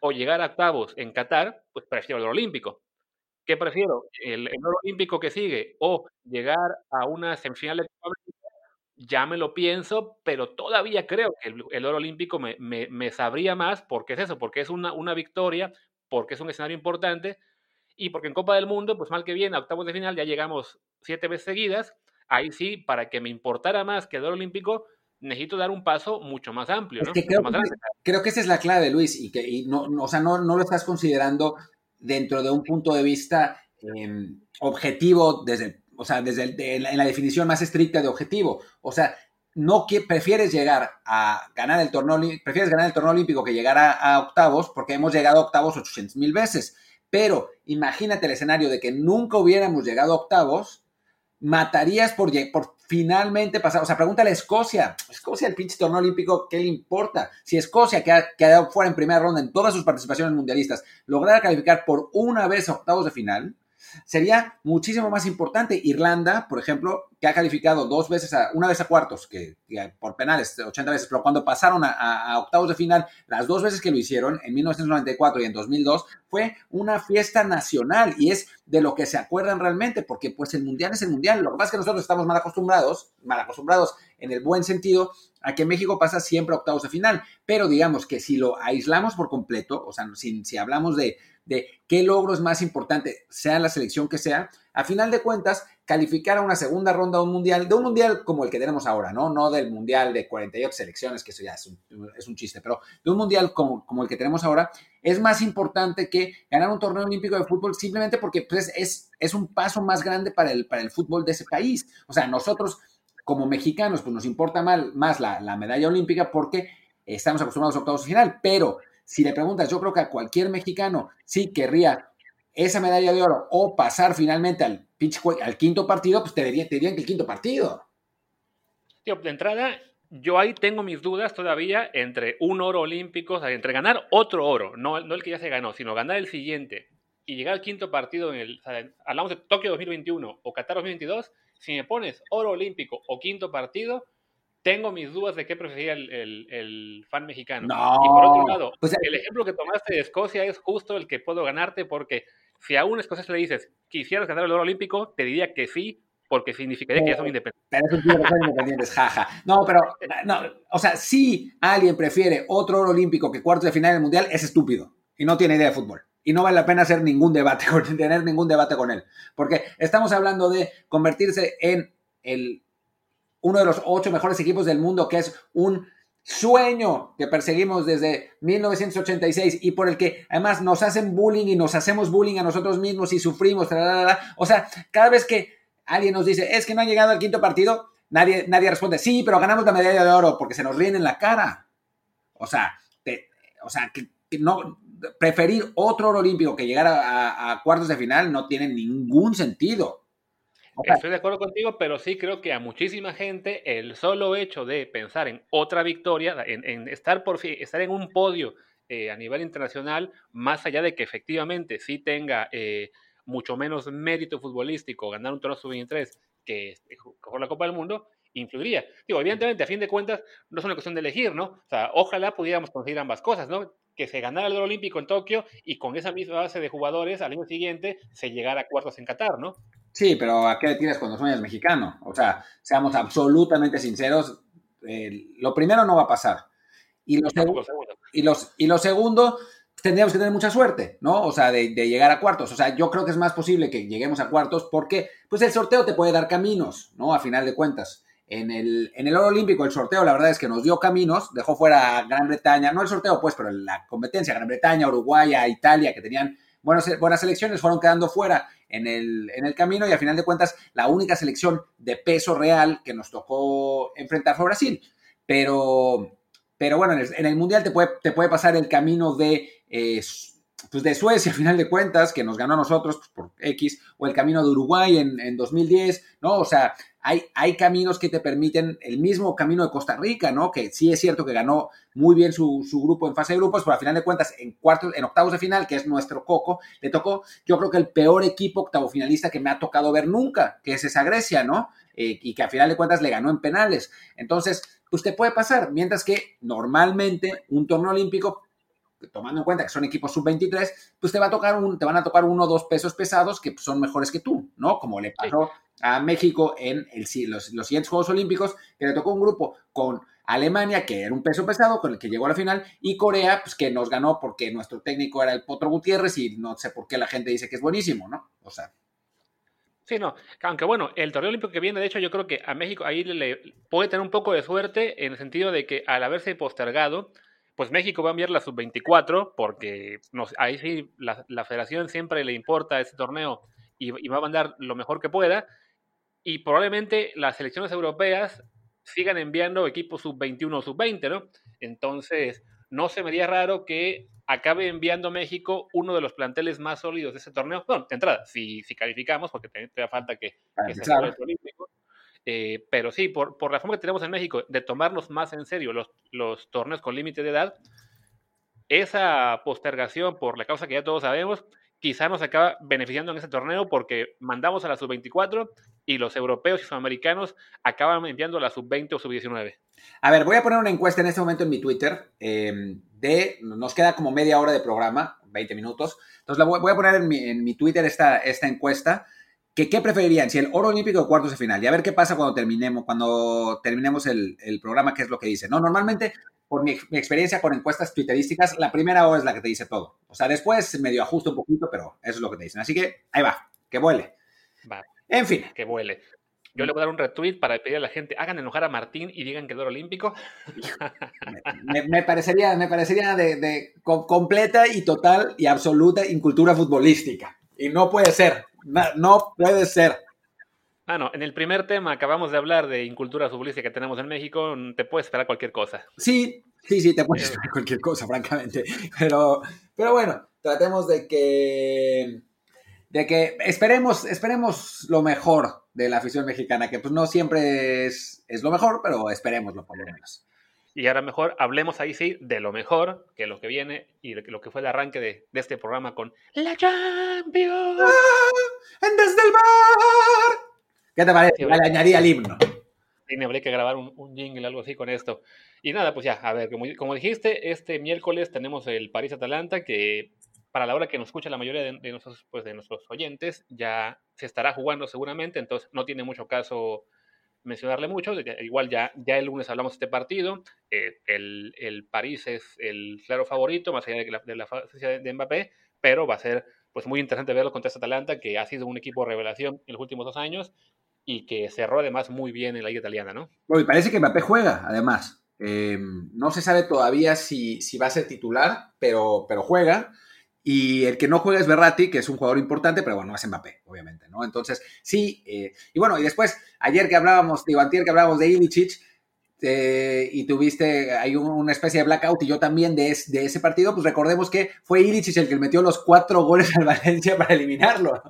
S2: o llegar a octavos en Qatar? Pues prefiero el oro olímpico. ¿Qué prefiero? ¿El, oro olímpico que sigue o llegar a una semifinal de ya me lo pienso, pero todavía creo que el, oro olímpico me, me, me, sabría más porque es eso, porque es una, una victoria, porque es un escenario importante y porque en Copa del Mundo, pues mal que bien, a octavos de final ya llegamos siete veces seguidas ahí sí, para que me importara más que el oro olímpico, necesito dar un paso mucho más amplio. ¿no?
S1: creo, que, esa es la clave, Luis, y que no, o sea, no, no, lo estás considerando dentro de un punto de vista em, objetivo, desde, o sea, desde en la definición más estricta de objetivo. O sea, no que prefieres llegar a ganar el torneo, prefieres ganar el torneo olímpico que llegar a, a octavos, porque hemos llegado a octavos 800 mil veces. Pero imagínate el escenario de que nunca hubiéramos llegado a octavos matarías por, por finalmente pasar. O sea, pregúntale a Escocia. Escocia, el pinche torneo olímpico, ¿qué le importa? Si Escocia, que ha quedado fuera en primera ronda en todas sus participaciones mundialistas, lograra calificar por una vez a octavos de final, sería muchísimo más importante. Irlanda, por ejemplo, que ha calificado dos veces, a, una vez a cuartos, que, por penales, 80 veces, pero cuando pasaron a, octavos de final, las dos veces que lo hicieron, en 1994 y en 2002, fue una fiesta nacional y es de lo que se acuerdan realmente, porque pues el mundial es el mundial. Lo que pasa es que nosotros estamos mal acostumbrados, mal acostumbrados en el buen sentido, a que México pasa siempre a octavos de final, pero digamos que si lo aislamos por completo, o sea, si, si hablamos de de qué logro es más importante, sea la selección que sea, a final de cuentas, calificar a una segunda ronda de un mundial, de un mundial como el que tenemos ahora, ¿no? No del mundial de 48 selecciones, que eso ya es un, chiste, pero de un mundial como, como, el que tenemos ahora, es más importante que ganar un torneo olímpico de fútbol simplemente porque pues, es, es un paso más grande para el, para el fútbol de ese país. O sea, nosotros como mexicanos, pues nos importa más la, la medalla olímpica porque estamos acostumbrados a octavos de final, pero si le preguntas, yo creo que a cualquier mexicano sí querría esa medalla de oro o pasar finalmente al, al quinto partido, pues te dirían, que el quinto partido.
S2: de entrada, yo ahí tengo mis dudas todavía entre un oro olímpico, o sea, entre ganar otro oro, no, no el que ya se ganó, sino ganar el siguiente y llegar al quinto partido en el, hablamos de Tokio 2021 o Qatar 2022, si me pones oro olímpico o quinto partido, tengo mis dudas de qué prefería el, fan mexicano. Y por otro lado, pues, el ejemplo que tomaste de Escocia es justo el que puedo ganarte porque si a un escocés le dices, quisieras ganar el oro olímpico, te diría que sí, porque significaría que ya son independientes.
S1: Pero es un tío que son independientes, jaja. No, pero, no, o sea, si alguien prefiere otro oro olímpico que cuartos de final del mundial, es estúpido y no tiene idea de fútbol. Y no vale la pena hacer ningún debate, tener ningún debate con él. Porque estamos hablando de convertirse en el uno de los ocho mejores equipos del mundo, que es un sueño que perseguimos desde 1986 y por el que además nos hacen bullying y nos hacemos bullying a nosotros mismos y sufrimos. O sea, cada vez que alguien nos dice, es que no han llegado al quinto partido, nadie, nadie responde, sí, pero ganamos la medalla de oro porque se nos ríen en la cara. O sea, o sea que, no, preferir otro oro olímpico que llegar a cuartos de final no tiene ningún sentido.
S2: Estoy de acuerdo contigo, pero sí creo que a muchísima gente el solo hecho de pensar en otra victoria, en, estar por fin, estar en un podio eh, a nivel internacional, más allá de que efectivamente sí tenga eh, mucho menos mérito futbolístico ganar un torneo sub-23 que jugar la Copa del Mundo, influiría. Digo, evidentemente, a fin de cuentas, no es una cuestión de elegir, ¿no? O sea, ojalá pudiéramos conseguir ambas cosas, ¿no? Que se ganara el oro olímpico en Tokio y con esa misma base de jugadores al año siguiente se llegara a cuartos en Qatar, ¿no?
S1: Sí, pero ¿a qué le tienes cuando sueñas mexicano? O sea, seamos absolutamente sinceros, lo primero no va a pasar. Y lo, segundo, y, los, y lo segundo, tendríamos que tener mucha suerte, ¿no? O sea, de, llegar a cuartos. O sea, yo creo que es más posible que lleguemos a cuartos porque, pues el sorteo te puede dar caminos, ¿no? A final de cuentas. En el, en el oro olímpico, el sorteo, la verdad es que nos dio caminos, dejó fuera a Gran Bretaña, no el sorteo, pues, pero la competencia, Gran Bretaña, Uruguay, Italia, que tenían buenas, buenas selecciones, fueron quedando fuera en el, en el camino y a final de cuentas la única selección de peso real que nos tocó enfrentar fue Brasil. Pero, pero bueno, en el, Mundial te puede, te puede pasar el camino de, eh, pues de Suecia, a final de cuentas, que nos ganó a nosotros pues, por X, o el camino de Uruguay en, en 2010, ¿no? O sea, hay, caminos que te permiten, el mismo camino de Costa Rica, ¿no? Que sí es cierto que ganó muy bien su, grupo en fase de grupos, pero al final de cuentas, en cuartos, en octavos de final, que es nuestro coco, le tocó, yo creo que el peor equipo octavo finalista que me ha tocado ver nunca, que es esa Grecia, ¿no? Eh, y que al final de cuentas le ganó en penales. Entonces, pues te puede pasar, mientras que normalmente un torneo olímpico tomando en cuenta que son equipos sub-23, pues te va a tocar un, te van a tocar uno o dos pesos pesados que son mejores que tú, ¿no? Como le pasó a México en el, los, los siguientes Juegos Olímpicos, que le tocó un grupo con Alemania, que era un peso pesado, con el que llegó a la final, y Corea, pues que nos ganó porque nuestro técnico era el Potro Gutiérrez y no sé por qué la gente dice que es buenísimo, ¿no? O sea.
S2: Sí, no, aunque bueno, el torneo olímpico que viene, de hecho, yo creo que a México ahí le puede tener un poco de suerte en el sentido de que al haberse postergado, pues México va a enviar la sub-24 porque ahí sí la, federación siempre le importa ese torneo y, va a mandar lo mejor que pueda y probablemente las selecciones europeas sigan enviando equipos sub-21 o sub-20, ¿no? Entonces, no se me haría raro que acabe enviando México uno de los planteles más sólidos de ese torneo. Bueno, de entrada, si, si calificamos, porque te, falta que, que se el olímpico. Eh, pero sí, por, por, la forma que tenemos en México de tomarnos más en serio los, los torneos con límite de edad, esa postergación por la causa que ya todos sabemos, quizá nos acaba beneficiando en ese torneo porque mandamos a la sub-24 y los europeos y sudamericanos acaban enviando a la sub-20 o sub-19.
S1: A ver, voy a poner una encuesta en este momento en mi Twitter eh, de, nos queda como media hora de programa, 20 minutos, entonces la voy, a poner en mi, en mi Twitter esta, esta encuesta ¿Qué preferirían? Si el oro olímpico o cuartos de final. Y a ver qué pasa cuando terminemos, cuando terminemos el, programa, qué es lo que dice. No, normalmente, por mi, experiencia con encuestas twitterísticas, la primera hora es la que te dice todo. O sea, después medio ajusta un poquito, pero eso es lo que te dicen. Así que ahí va, que vuele.
S2: Va.
S1: En fin.
S2: Que vuele. Yo le voy a dar un retweet para pedir a la gente, hagan enojar a Martín y digan que el oro olímpico.
S1: me, parecería, me parecería de completa y total y absoluta incultura futbolística. Y no puede ser. No, puede ser.
S2: Ah, no, en el primer tema acabamos de hablar de incultura futbolística que tenemos en México, te puedes esperar cualquier cosa.
S1: Sí, sí, sí, te puedes esperar cualquier cosa, francamente. Pero, pero bueno, tratemos de que, de que esperemos, esperemos lo mejor de la afición mexicana, que pues no siempre es, es lo mejor, pero esperemoslo por lo menos.
S2: Y ahora mejor hablemos ahí sí de lo mejor, que lo que viene y de lo que fue el arranque de, este programa con La Champions.
S1: ¡Ah! ¡En Desde el Bar! ¿Qué te parece? Le añadía el himno.
S2: Sí, habría que grabar un, un, jingle, algo así con esto. Y nada, pues ya, a ver, como, como dijiste, este miércoles tenemos el París-Atalanta, que para la hora que nos escucha la mayoría de, de, nuestros, pues, de nuestros oyentes, ya se estará jugando seguramente, entonces no tiene mucho caso mencionarle mucho, igual ya, ya el lunes hablamos de este partido, eh, el, el, París es el claro favorito, más allá de la, de la fase de Mbappé, pero va a ser pues muy interesante verlo contra este Atalanta, que ha sido un equipo revelación en los últimos dos años y que cerró además muy bien en la liga italiana, ¿no?
S1: Bueno, y parece que Mbappé juega, además. Eh, no se sabe todavía si, si va a ser titular, pero, pero juega. Y el que no juega es Berratti, que es un jugador importante, pero bueno, no es Mbappé, obviamente, ¿no? Entonces, sí, eh, y bueno, y después, ayer que hablábamos, digo, antier que hablábamos de Ilicic, eh, y tuviste hay una especie de blackout y yo también de, de, ese partido, pues recordemos que fue Ilicic el que metió los cuatro goles al Valencia para eliminarlo.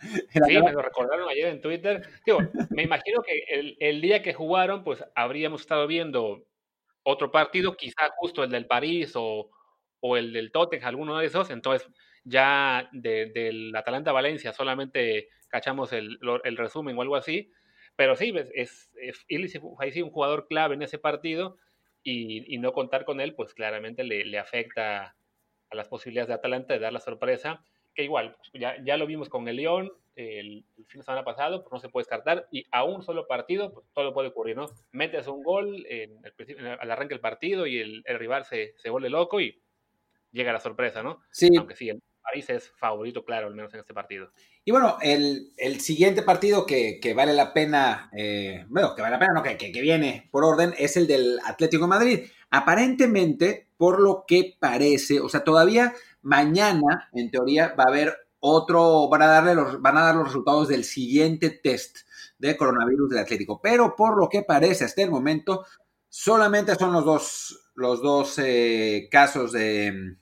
S2: sí, me lo recordaron ayer en Twitter. Digo, me imagino que el, el, día que jugaron, pues habríamos estado viendo otro partido, quizá justo el del París o, o el del Tottenham, alguno de esos, entonces ya del Atalanta Valencia solamente cachamos el, el, resumen o algo así, pero sí, es, es, es un jugador clave en ese partido y, y, no contar con él, pues claramente le, le, afecta a las posibilidades de Atalanta de dar la sorpresa, que igual, ya, ya lo vimos con el León el, fin de semana pasado, pues no se puede descartar y a un solo partido, pues todo puede ocurrir, ¿no? Metes un gol en el, al arranque del partido y el rival se, se vuelve loco y llega la sorpresa, ¿no?
S1: Sí.
S2: Aunque sí, el París es favorito, claro, al menos en este partido.
S1: Y bueno, el, siguiente partido que, vale la pena, eh, bueno, que vale la pena, no, que, que, viene por orden, es el del Atlético de Madrid. Aparentemente, por lo que parece, o sea, todavía mañana, en teoría, va a haber otro, van a, darle los, van a dar los resultados del siguiente test de coronavirus del Atlético. Pero por lo que parece hasta el momento, solamente son los dos, los dos eh, casos de,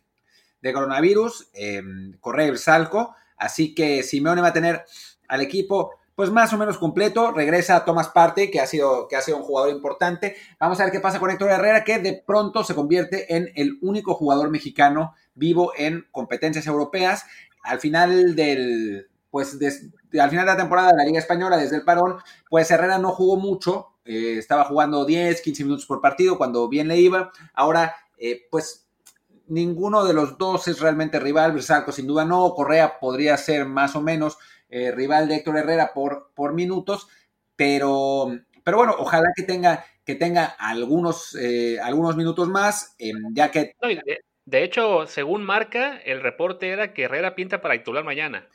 S1: de coronavirus, eh, Correa y Salco. Así que Simeone va a tener al equipo pues más o menos completo. Regresa Tomás Parte, que ha, sido, que ha sido un jugador importante. Vamos a ver qué pasa con Héctor Herrera, que de pronto se convierte en el único jugador mexicano vivo en competencias europeas. Al final del, pues al final de la temporada de la Liga Española, desde el parón, pues Herrera no jugó mucho. Eh, estaba jugando 10, 15 minutos por partido cuando bien le iba. Ahora, eh, pues ninguno de los dos es realmente rival, Bersalco sin duda no, Correa podría ser más o menos eh, rival de Héctor Herrera por, por minutos, pero, pero bueno, ojalá que tenga, que tenga algunos, eh, algunos minutos más, em, ya que...
S2: de, hecho, según marca, el reporte era que Herrera pinta para titular mañana.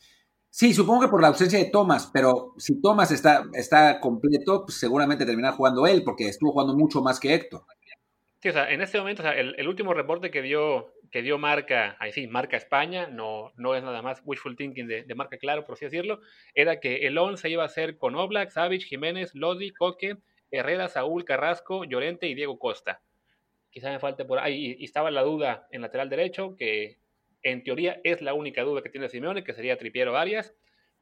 S1: Sí, supongo que por la ausencia de Thomas, pero si Thomas está, está completo, pues seguramente terminará jugando él, porque estuvo jugando mucho más que Héctor.
S2: Sí, o sea, en este momento, o sea, el, último reporte que dio, que dio marca, ahí sí, marca España, no, no es nada más wishful thinking de, marca claro, por así decirlo, era que el 11 iba a ser con Oblak, Savage, Jiménez, Lodi, Coque, Herrera, Saúl, Carrasco, Llorente y Diego Costa. quizá me falte por ahí, y, estaba la duda en lateral derecho, que en teoría es la única duda que tiene Simeone, que sería Tripiero Arias,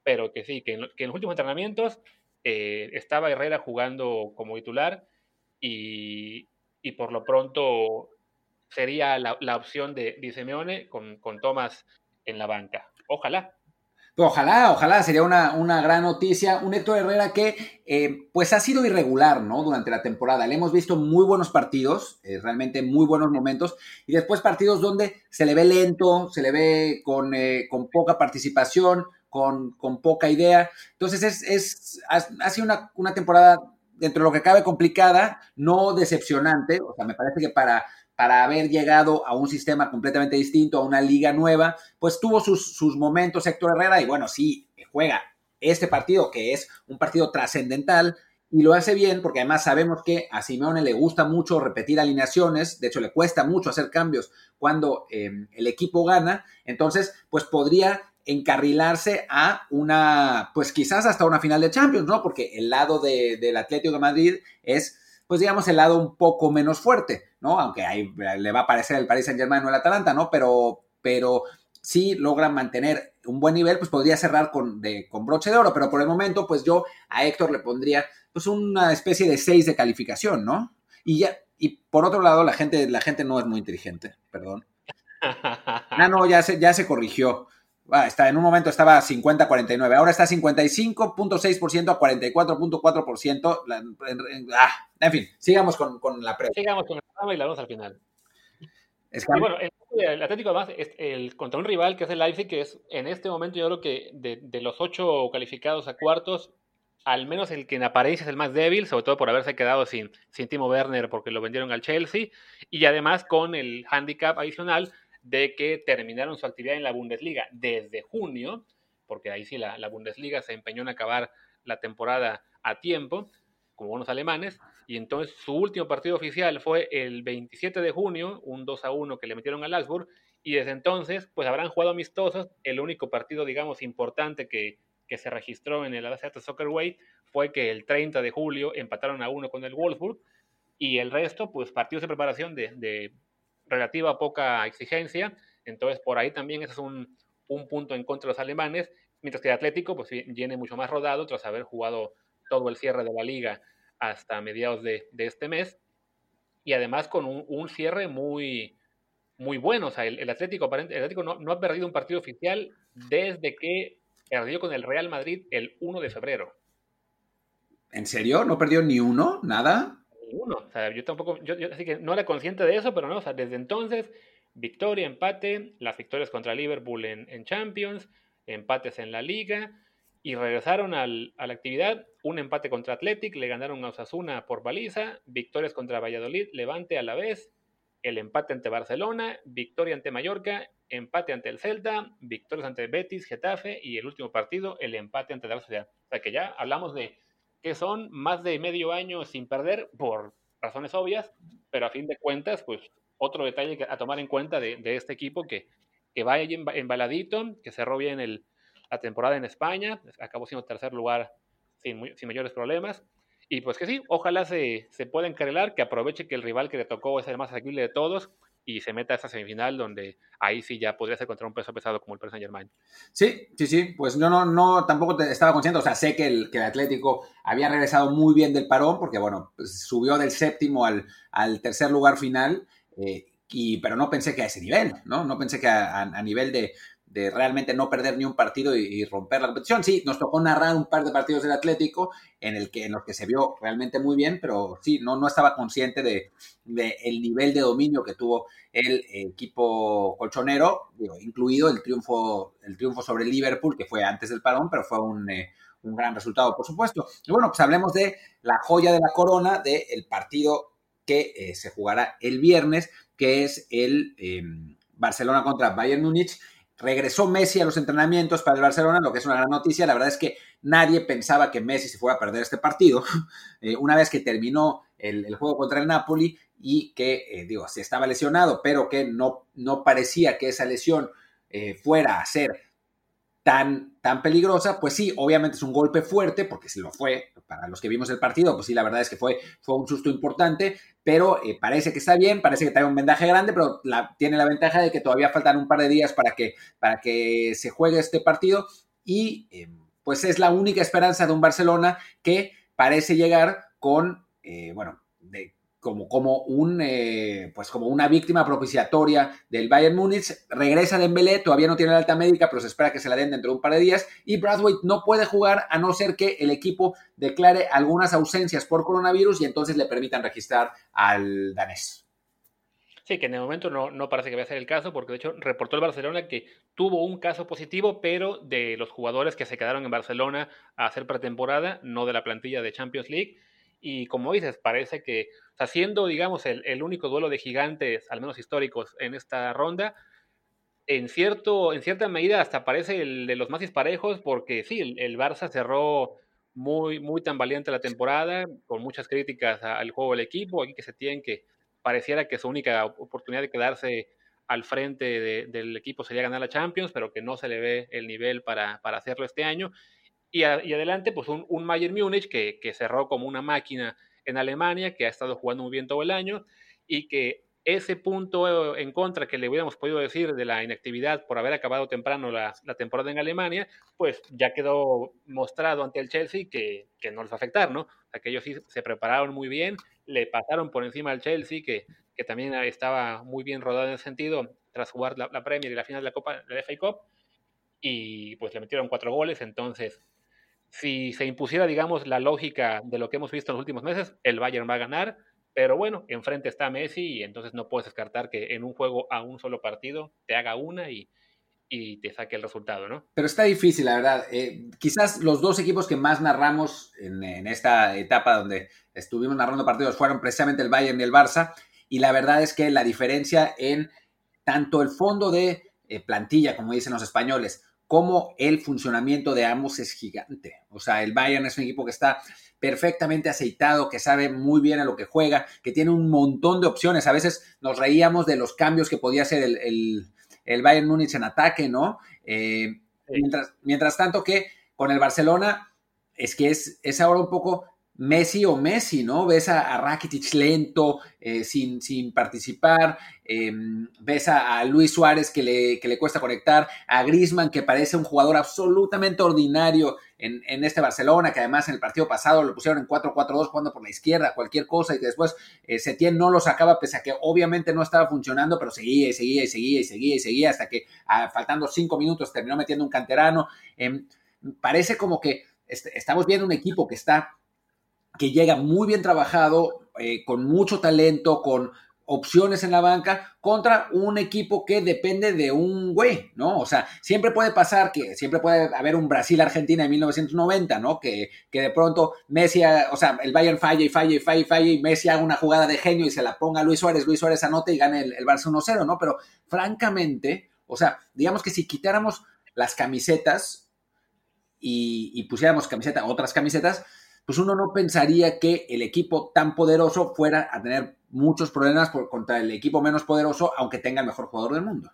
S2: pero que sí, que en, los últimos entrenamientos eh, estaba Herrera jugando como titular y, por lo pronto sería la, opción de, de Simeone con, con Tomás en la banca. Ojalá,
S1: Ojalá, ojalá, sería una, una, gran noticia. Un Héctor Herrera que eh, pues ha sido irregular, ¿no? Durante la temporada. Le hemos visto muy buenos partidos, eh, realmente muy buenos momentos, y después partidos donde se le ve lento, se le ve con, eh, con poca participación, con, con, poca idea. Entonces es, es ha, sido una, una temporada dentro de lo que cabe complicada, no decepcionante. O sea, me parece que para para haber llegado a un sistema completamente distinto, a una liga nueva, pues tuvo sus, momentos Héctor Herrera y bueno, sí, juega este partido que es un partido trascendental y lo hace bien porque además sabemos que a Simeone le gusta mucho repetir alineaciones, de hecho le cuesta mucho hacer cambios cuando em, el equipo gana, entonces pues podría encarrilarse a una, pues quizás hasta una final de Champions, ¿no? Porque el lado del Atlético de Madrid es pues digamos, el lado un poco menos fuerte, ¿no? Aunque ahí le va a parecer el Paris Saint Germain o el Atalanta, ¿no? Pero, pero si logran mantener un buen nivel, pues podría cerrar con, de, con broche de oro, pero por el momento, pues yo a Héctor le pondría pues una especie de 6 de calificación, ¿no? Y ya, y por otro lado, la gente, la gente no es muy inteligente, perdón. Ah, no, ya se, ya se corrigió. Ah, está, en un momento estaba 50-49, ahora está 55.6% a 44.4%. Ah, en fin, sigamos con, la
S2: prueba. Sigamos con el programa y la vamos al final. bueno, el, Atlético además es el, contra un rival que es el Leipzig, que es en este momento yo creo que de, los ocho calificados a cuartos, al menos el que en apariencia es el más débil, sobre todo por haberse quedado sin, sin Timo Werner porque lo vendieron al Chelsea, y además con el handicap adicional de que terminaron su actividad en la Bundesliga desde junio, porque ahí sí la, Bundesliga se empeñó en acabar la temporada a tiempo, como buenos alemanes, y entonces su último partido oficial fue el 27 de junio, un 2 a 1 que le metieron al Augsburg, y desde entonces pues habrán jugado amistosos, el único partido digamos importante que, se registró en el Soccer Soccerway fue que el 30 de julio empataron a uno con el Wolfsburg, y el resto pues partidos de preparación de relativa poca exigencia, entonces por ahí también ese es un, punto en contra de los alemanes, mientras que el Atlético pues viene mucho más rodado tras haber jugado todo el cierre de la liga hasta mediados de, este mes y además con un, cierre muy, muy bueno, o sea, el, Atlético, el Atlético no, no, ha perdido un partido oficial desde que perdió con el Real Madrid el 1 de febrero.
S1: ¿En serio? ¿No perdió ni uno? ¿Nada?
S2: Uno. O sea, yo tampoco, yo, así que no era consciente de eso, pero no, o sea, desde entonces, victoria, empate, las victorias contra Liverpool en, Champions, empates en la Liga, y regresaron al, a la actividad, un empate contra Athletic, le ganaron a Osasuna por baliza, victorias contra Valladolid, Levante a la vez, el empate ante Barcelona, victoria ante Mallorca, empate ante el Celta, victorias ante Betis, Getafe y el último partido, el empate ante la Sociedad. O sea que ya hablamos de que son más de medio año sin perder por razones obvias, pero a fin de cuentas, pues otro detalle a tomar en cuenta de, este equipo que, que va embaladito, que cerró bien el, la temporada en España, acabó siendo tercer lugar sin, sin mayores problemas. Y pues que sí, ojalá se, se pueda encarrilar, que aproveche que el rival que le tocó es el más asequible de todos y se meta a esa semifinal donde ahí sí ya podría ser contra un peso pesado como el Paris Saint Germain.
S1: Sí, sí, sí, pues yo no, no tampoco estaba consciente, o sea, sé que el, que el Atlético había regresado muy bien del parón porque, bueno, pues, subió del séptimo al, al tercer lugar final, eh, y, pero no pensé que a ese nivel, ¿no? No pensé que a nivel de, de realmente no perder ni un partido y, romper la competición. Sí, nos tocó narrar un par de partidos del Atlético en, el que, en los que se vio realmente muy bien, pero sí, no, no estaba consciente de, el nivel de dominio que tuvo el equipo colchonero, incluido el triunfo, el triunfo sobre Liverpool, que fue antes del parón, pero fue un, eh, gran resultado, por supuesto. Y bueno, pues hablemos de la joya de la corona del partido que eh, se jugará el viernes, que es el em, Barcelona contra Bayern Múnich Regresó Messi a los entrenamientos para el Barcelona, lo que es una gran noticia. La verdad es que nadie pensaba que Messi se fuera a perder este partido. Eh, una vez que terminó el, juego contra el Napoli y que, eh, digo, se estaba lesionado, pero que no, no parecía que esa lesión eh, fuera a ser tan, tan peligrosa, pues sí, obviamente es un golpe fuerte, porque si lo fue, para los que vimos el partido, pues sí, la verdad es que fue, fue un susto importante, pero eh, parece que está bien, parece que trae un vendaje grande, pero tiene la ventaja de que todavía faltan un par de días para que, para que se juegue este partido y eh, pues es la única esperanza de un Barcelona que parece llegar con, eh, bueno, de, como, como, un, eh, pues como una víctima propiciatoria del Bayern Múnich. Regresa Dembélé, todavía no tiene la alta médica, pero se espera que se la den dentro de un par de días. Y Bradway no puede jugar a no ser que el equipo declare algunas ausencias por coronavirus y entonces le permitan registrar al danés.
S2: Sí, que en el momento no, no parece que vaya a ser el caso, porque de hecho reportó el Barcelona que tuvo un caso positivo, pero de los jugadores que se quedaron en Barcelona a hacer pretemporada, no de la plantilla de Champions League. Y como dices, parece que, o siendo, digamos, el, único duelo de gigantes, al menos históricos, en esta ronda, en, cierto, en cierta medida hasta parece el de los más disparejos, porque sí, el, Barça cerró muy, muy tan valiente la temporada, con muchas críticas al juego del equipo, aquí que se tienen que pareciera que su única oportunidad de quedarse al frente del equipo sería ganar la Champions, pero que no se le ve el nivel para, hacerlo este año. Y, adelante, pues un, un Bayern Múnich que, que, cerró como una máquina en Alemania, que ha estado jugando muy bien todo el año y que ese punto en contra que le hubiéramos podido decir de la inactividad por haber acabado temprano la, temporada en Alemania, pues ya quedó mostrado ante el Chelsea que, no les va a afectar, ¿no? O sea, que ellos sí se prepararon muy bien, le pasaron por encima al Chelsea, que, que también estaba muy bien rodado en ese sentido, tras jugar la, Premier y la final de la Copa, de la FA Cup, y pues le metieron cuatro goles, entonces si se impusiera, digamos, la lógica de lo que hemos visto en los últimos meses, el Bayern va a ganar, pero bueno, enfrente está Messi y entonces no puedes descartar que en un juego a un solo partido te haga una y, te saque el resultado, ¿no?
S1: Pero está difícil, la verdad. Eh, quizás los dos equipos que más narramos en, esta etapa donde estuvimos narrando partidos fueron precisamente el Bayern y el Barça. Y la verdad es que la diferencia en tanto el fondo de eh, plantilla, como dicen los españoles, como el funcionamiento de ambos es gigante. O sea, el Bayern es un equipo que está perfectamente aceitado, que sabe muy bien a lo que juega, que tiene un montón de opciones. A veces nos reíamos de los cambios que podía hacer el, el, Bayern Múnich en ataque, ¿no? Eh, mientras, mientras tanto que con el Barcelona es que es, es ahora un poco Messi o Messi, ¿no? Ves a, Rakitic lento, eh, sin, sin, participar, em, ves a, Luis Suárez que le, que le, cuesta conectar, a Grisman que parece un jugador absolutamente ordinario en, en, este Barcelona, que además en el partido pasado lo pusieron en 4-4-2 jugando por la izquierda, cualquier cosa, y que después eh, Setién no lo sacaba, pese a que obviamente no estaba funcionando, pero seguía y seguía y seguía y seguía y seguía, hasta que ah, faltando cinco minutos terminó metiendo un canterano. Em, parece como que estamos viendo un equipo que está que llega muy bien trabajado, eh, con mucho talento, con opciones en la banca, contra un equipo que depende de un güey, ¿no? O sea, siempre puede pasar que siempre puede haber un Brasil-Argentina en 1990, ¿no? Que, que de pronto Messi, o sea, el Bayern falla y falla y falla y falla y Messi haga una jugada de genio y se la ponga a Luis Suárez, Luis Suárez anote y gane el, el Barça 1-0, ¿no? Pero francamente, o sea, digamos que si quitáramos las camisetas y, y pusiéramos camiseta, otras camisetas, pues uno no pensaría que el equipo tan poderoso fuera a tener muchos problemas por, contra el equipo menos poderoso, aunque tenga el mejor jugador del mundo.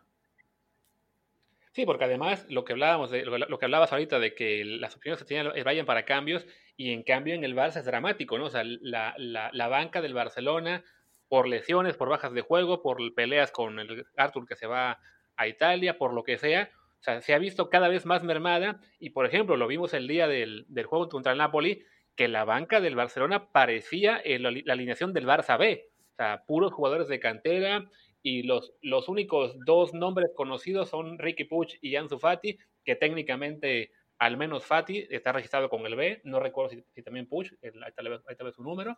S2: Sí, porque además lo que hablábamos de lo, que hablabas ahorita de que las opciones que tenían vayan para cambios y en cambio en el Barça es dramático, ¿no? O sea, la, la, banca del Barcelona por lesiones, por bajas de juego, por peleas con el Arthur que se va a Italia, por lo que sea, o sea, se ha visto cada vez más mermada y por ejemplo lo vimos el día del, del juego contra el Napoli, que la banca del Barcelona parecía la, alineación del Barça B. O sea, puros jugadores de cantera y los, los únicos dos nombres conocidos son Ricky Puch y Ansu Fati, que técnicamente, al menos Fati, está registrado con el B. No recuerdo si, también Puch, ahí tal, vez, su número.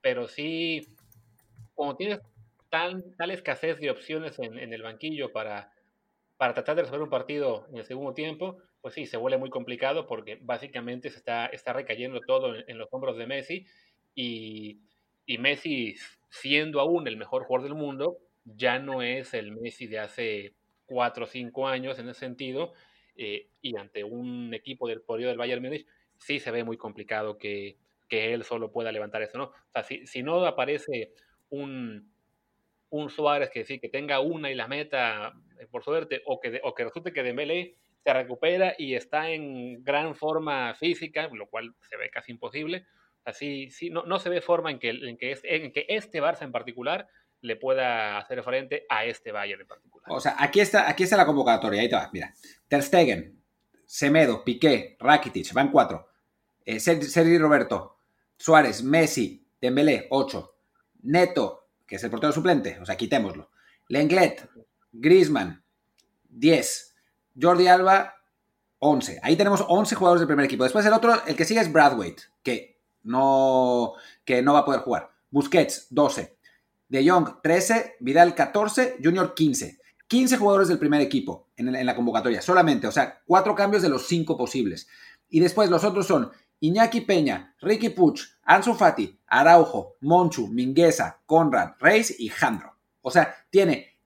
S2: Pero sí, como tienes tal, tal escasez de opciones en, en el banquillo para, para tratar de resolver un partido en el segundo tiempo, pues sí, se vuelve muy complicado porque básicamente se está, está recayendo todo en, los hombros de Messi y, Messi, siendo aún el mejor jugador del mundo, ya no es el Messi de hace cuatro o cinco años en ese sentido eh, y ante un equipo del podio del Bayern Múnich sí se ve muy complicado que, él solo pueda levantar eso, ¿no? O sea, si, si no aparece un, un Suárez que sí, que tenga una y la meta eh, por suerte, o que, o que resulte que Dembélé se recupera y está en gran forma física, lo cual se ve casi imposible. Así, sí, no, no se ve forma en que, en, que este Barça en particular le pueda hacer frente a este Bayern en particular.
S1: O sea, aquí está, aquí está la convocatoria, ahí te va, mira. Ter Stegen, Semedo, Piqué, Rakitic, van cuatro. Eh, Sergi Roberto, Suárez, Messi, Dembélé, ocho. Neto, que es el portero suplente, o sea, quitémoslo. Lenglet, Griezmann, 10. Jordi Alba, 11. Ahí tenemos 11 jugadores del primer equipo. Después el otro, el que sigue es Bradwaite, que no, que no va a poder jugar. Busquets, 12. De Jong, 13. Vidal, 14. Junior, 15. 15 jugadores del primer equipo en, la convocatoria, solamente. O sea, cuatro cambios de los cinco posibles. Y después los otros son Iñaki Peña, Ricky Puch, Ansu Fati, Araujo, Monchu, Mingueza, Conrad, Reis y Jandro. O sea, tiene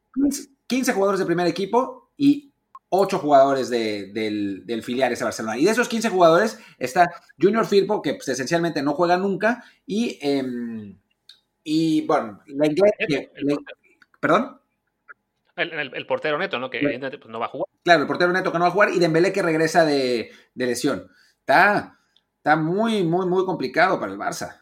S1: 15 jugadores de primer equipo y 8 jugadores del, del, filial de Barcelona. Y de esos 15 jugadores está Junior Firpo, que pues, esencialmente no juega nunca, y, em, y bueno, la inglés... ¿Perdón?
S2: El, portero neto, ¿no? Que pues, no va a jugar.
S1: Claro, el portero neto que no va a jugar y Dembélé que regresa de, de lesión. Está, está muy, muy, muy complicado para el Barça.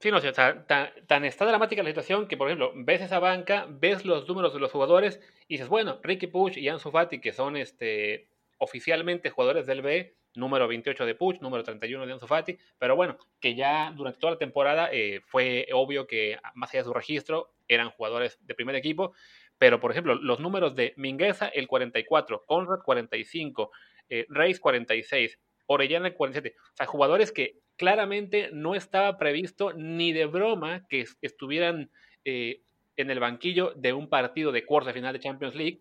S2: Sí, no, o sea, tan, está dramática la situación que, por ejemplo, ves esa banca, ves los números de los jugadores y dices, bueno, Ricky Puch y Ansu Fati, que son este, oficialmente jugadores del B, número 28 de Puch, número 31 de Ansu Fati, pero bueno, que ya durante toda la temporada eh, fue obvio que, más allá de su registro, eran jugadores de primer equipo, pero, por ejemplo, los números de Mingueza, el 44, Conrad, 45, eh, Reis, 46, Orellana 47. O sea, jugadores que claramente no estaba previsto ni de broma que estuvieran eh, en el banquillo de un partido de cuarta final de Champions League,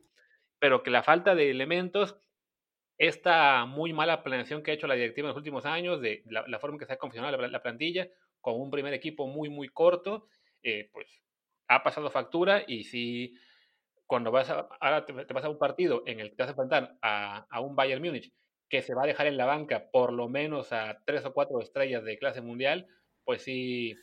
S2: pero que la falta de elementos, esta muy mala planeación que ha hecho la directiva en los últimos años, de la, forma en que se ha confeccionado la, plantilla, con un primer equipo muy, muy corto, eh, pues ha pasado factura y si cuando vas a, ahora te, vas a un partido en el que te vas a enfrentar a, a un Bayern Múnich que se va a dejar en la banca por lo menos a tres o cuatro estrellas de clase mundial, pues sí,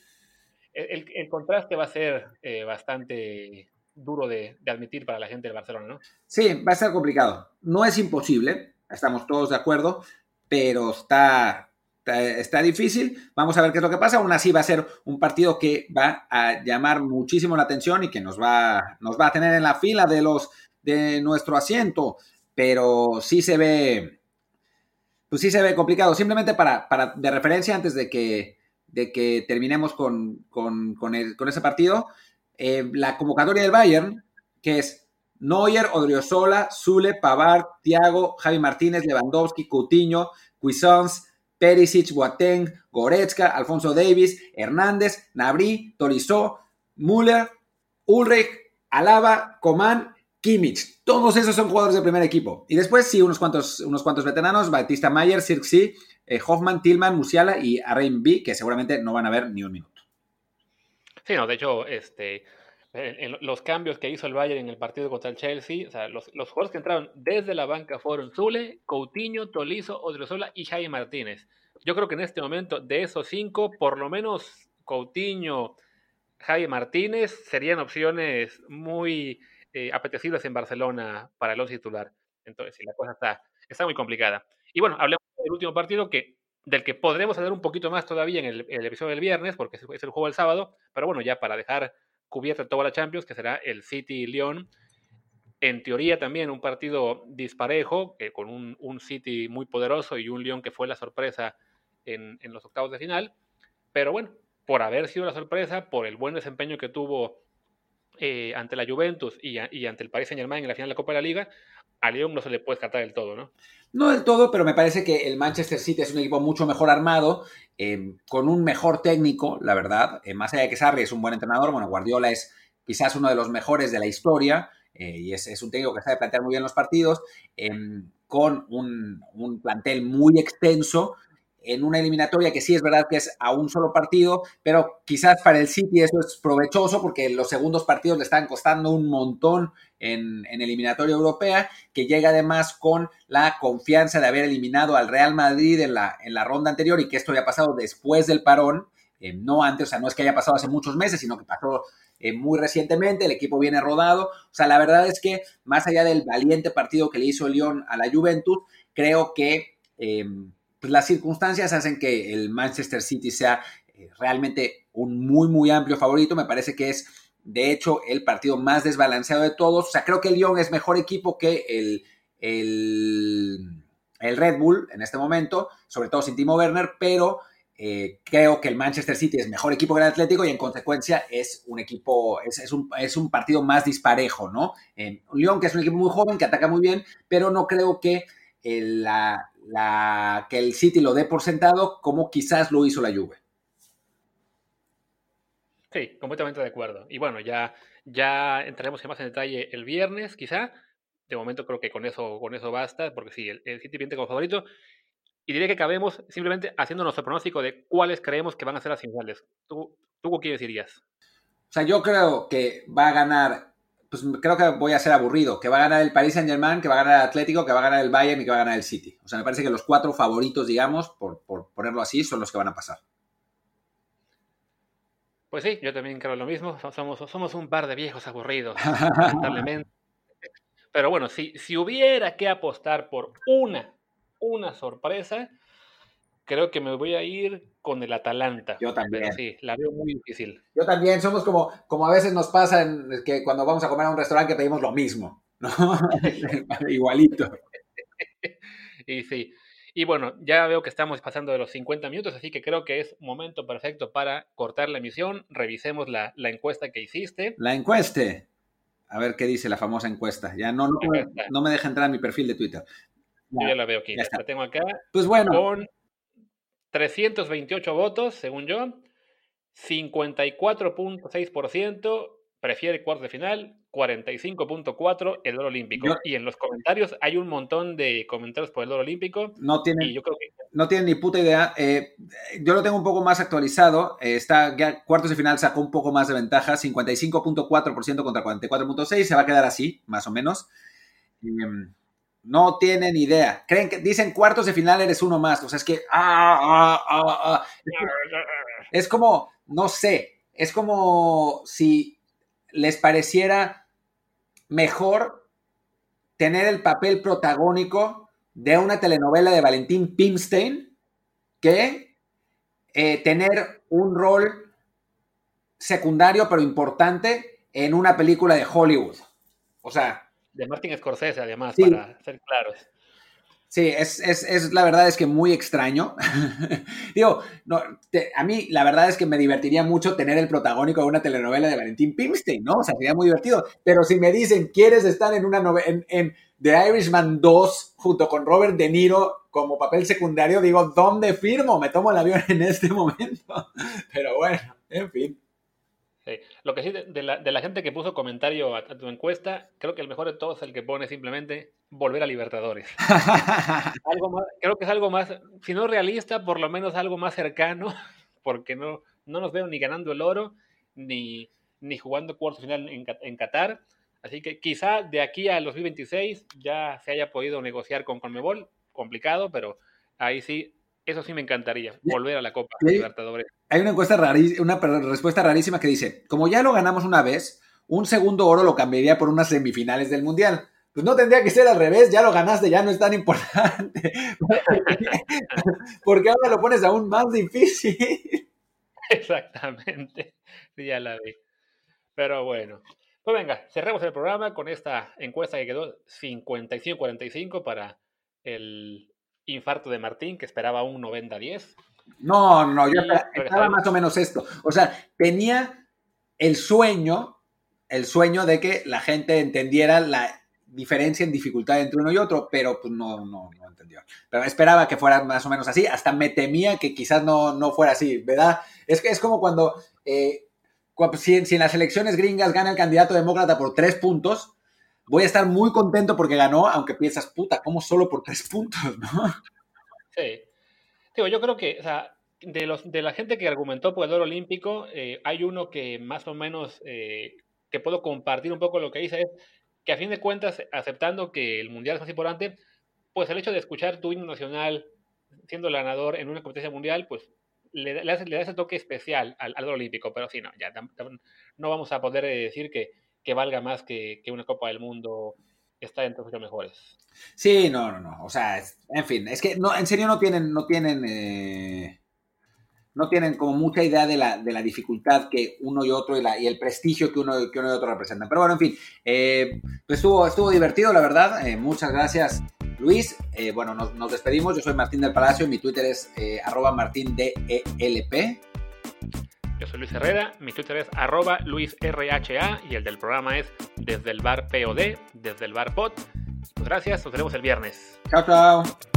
S2: el, contraste va a ser eh, bastante duro de, admitir para la gente del Barcelona, ¿no?
S1: Sí, va a ser complicado. No es imposible, estamos todos de acuerdo, pero está, está, difícil. Vamos a ver qué es lo que pasa. Aún así va a ser un partido que va a llamar muchísimo la atención y que nos va, nos va a tener en la fila de los de nuestro asiento, pero sí se ve pues sí se ve complicado. Simplemente para, para de referencia, antes de que, de que terminemos con, con, con, ese partido, eh, la convocatoria del Bayern, que es Neuer, Odriozola, Zule, Pavard, Thiago, Javi Martínez, Lewandowski, Coutinho, Cuisance, Perisic, Boateng, Goretzka, Alfonso Davis, Hernández, Nabri, Tolizó, Müller, Ulrich, Alaba, Coman Kimmich. Todos esos son jugadores de primer equipo. Y después sí, unos cuantos, unos cuantos veteranos, Batista Mayer, Sirksi, eh, Hoffman, Tillman, Musiala y Arain B, que seguramente no van a ver ni un minuto.
S2: Sí, no, de hecho, este, los cambios que hizo el Bayern en el partido contra el Chelsea, o sea, los, jugadores que entraron desde la banca fueron Zule, Coutinho, Tolizo, Odriozola y Jaime Martínez. Yo creo que en este momento, de esos cinco, por lo menos Coutinho, Jaime Martínez serían opciones muy eh, apetecibles en Barcelona para el once titular. Entonces, la cosa está, está muy complicada. Y bueno, hablemos del último partido que, del que podremos hablar un poquito más todavía en el, episodio del viernes, porque es, el juego del sábado, pero bueno, ya para dejar cubierta toda la Champions, que será el City-León. En teoría también un partido disparejo, eh, con un, City muy poderoso y un León que fue la sorpresa en los octavos de final. Pero bueno, por haber sido la sorpresa, por el buen desempeño que tuvo eh, ante la Juventus y, ante el Paris Saint Germain en la final de la Copa de la Liga, a Lyon no se le puede descartar del todo, ¿no?
S1: No del todo, pero me parece que el Manchester City es un equipo mucho mejor armado, em, con un mejor técnico, la verdad. Eh, más allá de que Sarri es un buen entrenador, bueno, Guardiola es quizás uno de los mejores de la historia eh, y es, un técnico que sabe plantear muy bien los partidos, em, con un plantel muy extenso en una eliminatoria que sí es verdad que es a un solo partido, pero quizás para el City eso es provechoso porque los segundos partidos le están costando un montón en, eliminatoria europea, que llega además con la confianza de haber eliminado al Real Madrid en la, en la ronda anterior y que esto había pasado después del parón. eh, no antes, o sea, no es que haya pasado hace muchos meses, sino que pasó eh, muy recientemente, el equipo viene rodado, o sea, la verdad es que más allá del valiente partido que le hizo Lyon a la Juventus, creo que em, pues las circunstancias hacen que el Manchester City sea eh, realmente un muy, muy amplio favorito, me parece que es de hecho el partido más desbalanceado de todos, o sea, creo que el Lyon es mejor equipo que el, el, el Red Bull en este momento, sobre todo sin Timo Werner, pero eh, creo que el Manchester City es mejor equipo que el Atlético y en consecuencia es un equipo, es, un, partido más disparejo, ¿no? Lyon, que es un equipo muy joven, que ataca muy bien, pero no creo que, el, la, que el City lo dé por sentado como quizás lo hizo la Juve.
S2: Sí, completamente de acuerdo. Y bueno, ya, ya entraremos más en detalle el viernes, quizá. De momento creo que con eso, con eso basta, porque sí, el, el City viene como favorito. Y diría que acabemos simplemente haciendo nuestro pronóstico de cuáles creemos que van a ser las finales. ¿Tú, tú qué decirías?
S1: O sea, yo creo que va a ganar, pues creo que voy a ser aburrido, que va a ganar el Paris Saint Germain, que va a ganar el Atlético, que va a ganar el Bayern y que va a ganar el City. O sea, me parece que los cuatro favoritos, digamos, por, por ponerlo así, son los que van a pasar.
S2: Pues sí, yo también creo lo mismo. Somos, somos un par de viejos aburridos, lamentablemente. Pero bueno, si, si hubiera que apostar por una una sorpresa, creo que me voy a ir con el Atalanta.
S1: Yo también.
S2: sí, la veo muy difícil.
S1: Yo también, somos como, como a veces nos pasa en, que cuando vamos a comer a un restaurante que pedimos lo mismo, ¿no? Igualito.
S2: y sí. Y bueno, ya veo que estamos pasando de los 50 minutos, así que creo que es momento perfecto para cortar la emisión. Revisemos la, encuesta que hiciste.
S1: La encuesta. A ver qué dice la famosa encuesta. Ya no, no, no me deja entrar a mi perfil de Twitter.
S2: Yo ya la veo aquí, la tengo acá.
S1: Pues bueno.
S2: Con 328 votos, según yo. 54.6% prefiere cuarto de final, 45.4% el oro olímpico. y en los comentarios hay un montón de comentarios por el oro olímpico.
S1: No tienen, no tienen ni puta idea. Eh, yo lo tengo un poco más actualizado. Eh, está, ya cuartos de final sacó un poco más de ventaja, 55.4% contra 44.6%. Se va a quedar así, más o menos. Em, no tienen idea. Creen que dicen cuartos de final eres uno más. O sea, es que ah, ah, ah, es como, no sé, es como si les pareciera mejor tener el papel protagónico de una telenovela de Valentín Pimstein que eh, tener un rol secundario pero importante en una película de Hollywood. O sea,
S2: de Martin Scorsese, además, para ser claros.
S1: Sí, es, la verdad es que muy extraño. Digo, no, a mí la verdad es que me divertiría mucho tener el protagónico de una telenovela de Valentín Pimstein, ¿no? O sea, sería muy divertido. Pero si me dicen, ¿quieres estar en una en, en The Irishman 2 junto con Robert De Niro como papel secundario? Digo, ¿dónde firmo? Me tomo el avión en este momento. Pero bueno, en fin.
S2: Lo que sí, de, la, gente que puso comentario a, tu encuesta, creo que el mejor de todos es el que pone simplemente volver a Libertadores. creo que es algo más, si no realista, por lo menos algo más cercano, porque no, no nos veo ni ganando el oro, ni, ni jugando cuarto final en, en Qatar. Así que quizá de aquí al 2026 ya se haya podido negociar con Conmebol, complicado, pero ahí sí eso sí me encantaría, volver a la Copa Libertadores.
S1: Hay una encuesta una respuesta rarísima que dice, como ya lo ganamos una vez, un segundo oro lo cambiaría por unas semifinales del Mundial. Pues no tendría que ser al revés, ya lo ganaste, ya no es tan importante. Porque ahora lo pones aún más difícil.
S2: Exactamente, ya la vi. Pero bueno, pues venga, cerremos el programa con esta encuesta que quedó 55-45 para el infarto de Martín, que esperaba un 90-10.
S1: No, no, yo estaba más o menos esto. O sea, tenía el sueño, el sueño de que la gente entendiera la diferencia en dificultad entre uno y otro, pero pues no, no, no entendió. Pero esperaba que fuera más o menos así, hasta me temía que quizás no, no fuera así, ¿verdad? Es que es como cuando, eh, si, si en las elecciones gringas gana el candidato demócrata por tres puntos, voy a estar muy contento porque ganó, aunque piensas, puta, ¿cómo solo por tres puntos, no?
S2: Sí. Digo, yo creo que, o sea, de, los, de la gente que argumentó por el oro olímpico, eh, hay uno que más o menos, eh, que puedo compartir un poco lo que dice, es que a fin de cuentas, aceptando que el mundial es más importante, pues el hecho de escuchar tu himno nacional siendo el ganador en una competencia mundial, pues le, da ese toque especial al, al olímpico, pero sí, no, ya no vamos a poder decir que, que valga más que, que, una Copa del Mundo está entre los mejores.
S1: Sí, no, no, no. O sea, en fin, es que no, en serio no tienen, no tienen, eh, no tienen como mucha idea de la, de la dificultad que uno y otro y, y, el prestigio que uno, que uno y otro representan. Pero bueno, en fin, eh, pues estuvo, estuvo divertido, la verdad. Eh, muchas gracias, Luis. Eh, bueno, nos, nos, despedimos. Yo soy Martín del Palacio. Mi Twitter es arroba martindelp.
S2: Yo soy Luis Herrera, mi Twitter es arroba luisrha y el del programa es desde el bar POD, desde el bar POD. Pues gracias, nos veremos el viernes.
S1: Chao, chao.